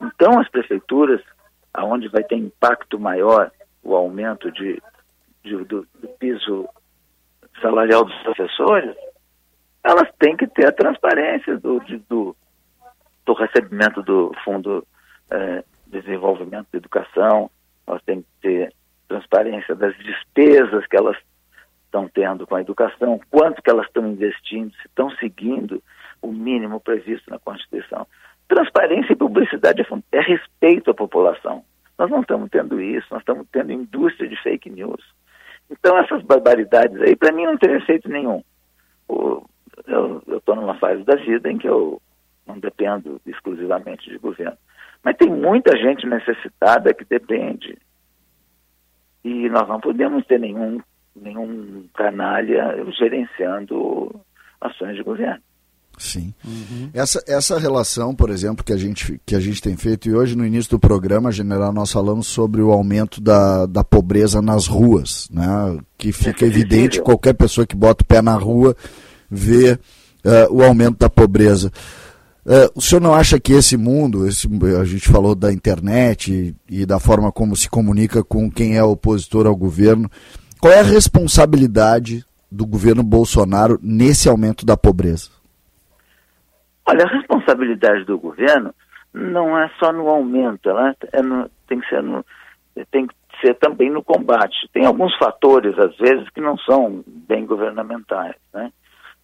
Então, as prefeituras, aonde vai ter impacto maior o aumento de, de do, do, piso salarial dos professores, elas têm que ter a transparência do, do, do recebimento do Fundo é, de Desenvolvimento da Educação, elas têm que ter transparência das despesas que elas estão tendo com a educação, quanto que elas estão investindo, se estão seguindo o mínimo previsto na Constituição. Transparência e publicidade é, é respeito à população. Nós não estamos tendo isso, nós estamos tendo indústria de fake news. Então, essas barbaridades aí, para mim, não tem efeito nenhum. Eu estou numa fase da vida em que eu não dependo exclusivamente de governo. Mas tem muita gente necessitada que depende. E nós não podemos ter nenhum nenhum canalha gerenciando ações de governo. Sim. Uhum. Essa, essa relação, por exemplo, que a, gente, que a gente tem feito, e hoje no início do programa, general, nós falamos sobre o aumento da, da pobreza nas ruas, né? que fica é evidente, qualquer pessoa que bota o pé na rua vê uh, o aumento da pobreza. Uh, o senhor não acha que esse mundo, esse, a gente falou da internet e, e da forma como se comunica com quem é opositor ao governo, qual é a responsabilidade do governo Bolsonaro nesse aumento da pobreza? Olha, a responsabilidade do governo não é só no aumento, ela é no, tem que ser no, tem que ser também no combate. Tem alguns fatores, às vezes, que não são bem governamentais. Né?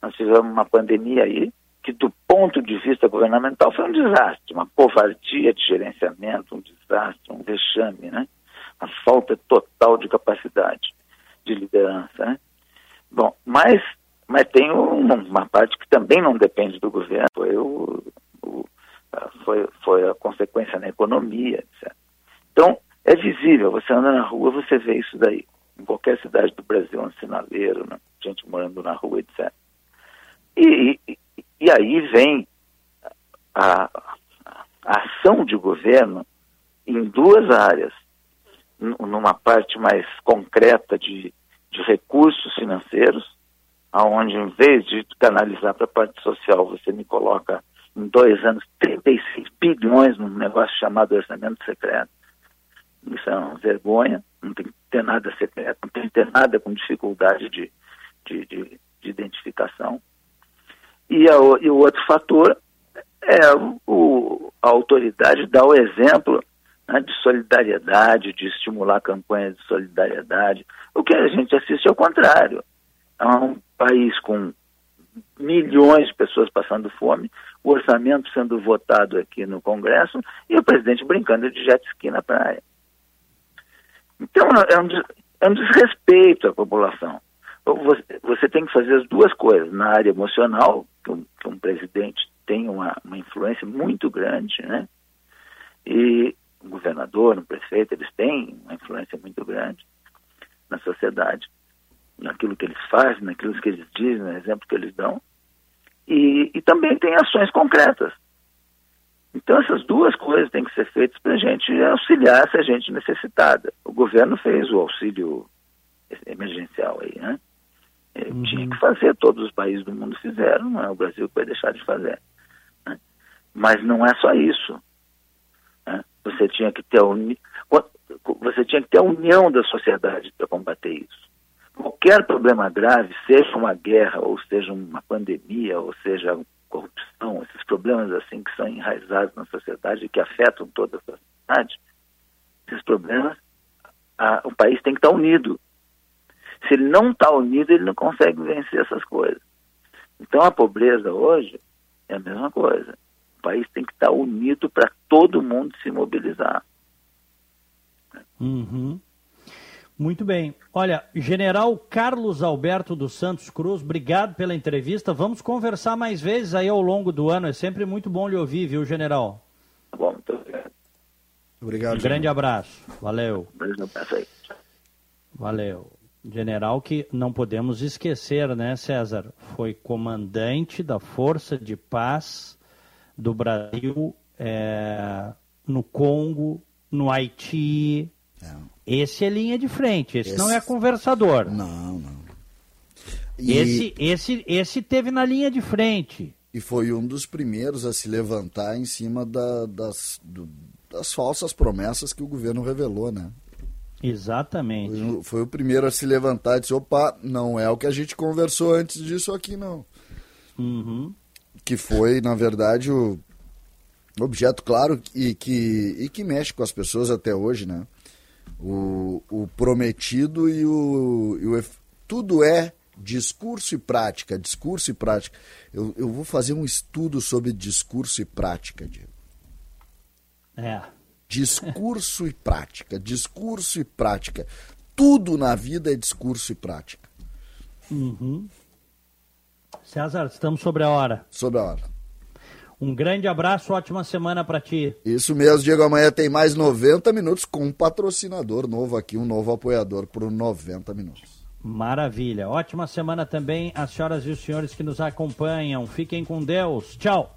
Nós tivemos uma pandemia aí que, do ponto de vista governamental, foi um desastre, uma covardia de gerenciamento, um desastre, um vexame, né? a falta total de capacidade de liderança. Né? Bom, mas, mas tem uma, parte que também não depende do governo, foi o, o, foi, foi a consequência na economia, etc. Então, é visível, você anda na rua, você vê isso daí. Em qualquer cidade do Brasil, um sinaleiro, né? gente morando na rua, etc. E, e, e aí vem a, a, ação de governo em duas áreas. Numa parte mais concreta de, de recursos financeiros, aonde em vez de canalizar para a parte social, você me coloca em dois anos 36 bilhões num negócio chamado orçamento secreto. Isso é uma vergonha, não tem que ter nada secreto, não tem que ter nada com dificuldade de, de, de, de identificação. E, a, e, o outro fator é o, a autoridade dar o exemplo né, de solidariedade, de estimular campanhas de solidariedade. O que a gente assiste é o contrário. É um país com milhões de pessoas passando fome, o orçamento sendo votado aqui no Congresso e o presidente brincando de jet ski na praia. Então, é um, é um desrespeito à população. Você, você, tem que fazer as duas coisas. Na área emocional, que um, que um presidente tem uma, uma, influência muito grande, né? E o governador, o prefeito, eles têm uma influência muito grande na sociedade, naquilo que eles fazem, naquilo que eles dizem, no exemplo que eles dão. E, e também tem ações concretas. Então, essas duas coisas têm que ser feitas para a gente auxiliar essa gente necessitada. O governo fez o auxílio emergencial aí, né? Uhum. Tinha que fazer, todos os países do mundo fizeram, não é o Brasil que vai deixar de fazer. Né? Mas não é só isso. Né? Você tinha que ter a uni... você tinha que ter a união da sociedade para combater isso. Qualquer problema grave, seja uma guerra, ou seja uma pandemia, ou seja corrupção, esses problemas assim que são enraizados na sociedade e que afetam toda a sociedade, esses problemas, a, o país tem que estar unido. Se ele não está unido, ele não consegue vencer essas coisas. Então a pobreza hoje é a mesma coisa. O país tem que estar unido para todo mundo se mobilizar. Uhum. Muito bem. Olha, General Carlos Alberto dos Santos Cruz, obrigado pela entrevista. Vamos conversar mais vezes aí ao longo do ano. É sempre muito bom lhe ouvir, viu, General? Tá bom, muito obrigado. Obrigado. Um grande abraço. Valeu. Valeu. General que não podemos esquecer, né, César? Foi comandante da Força de Paz do Brasil é, no Congo, no Haiti, é. Esse é linha de frente, esse, esse... não é conversador. Não, não. E... Esse, esse, esse teve na linha de frente. E foi um dos primeiros a se levantar em cima da, das, do, das falsas promessas que o governo revelou, né? Exatamente. Foi, foi, o primeiro a se levantar e disse: opa, não é o que a gente conversou antes disso aqui, não. Uhum. Que foi, na verdade, o objeto claro e que, e que mexe com as pessoas até hoje, né? O, o prometido e o, e o, tudo é discurso e prática, discurso e prática. Eu, eu vou fazer um estudo sobre discurso e prática, Diego. É. Discurso e prática, discurso e prática. Tudo na vida é discurso e prática. Uhum. César, estamos sobre a hora. Sobre a hora. Um grande abraço, ótima semana para ti. Isso mesmo, Diego. Amanhã tem mais 90 minutos com um patrocinador novo aqui, um novo apoiador por 90 minutos. Maravilha. Ótima semana também às senhoras e os senhores que nos acompanham. Fiquem com Deus. Tchau.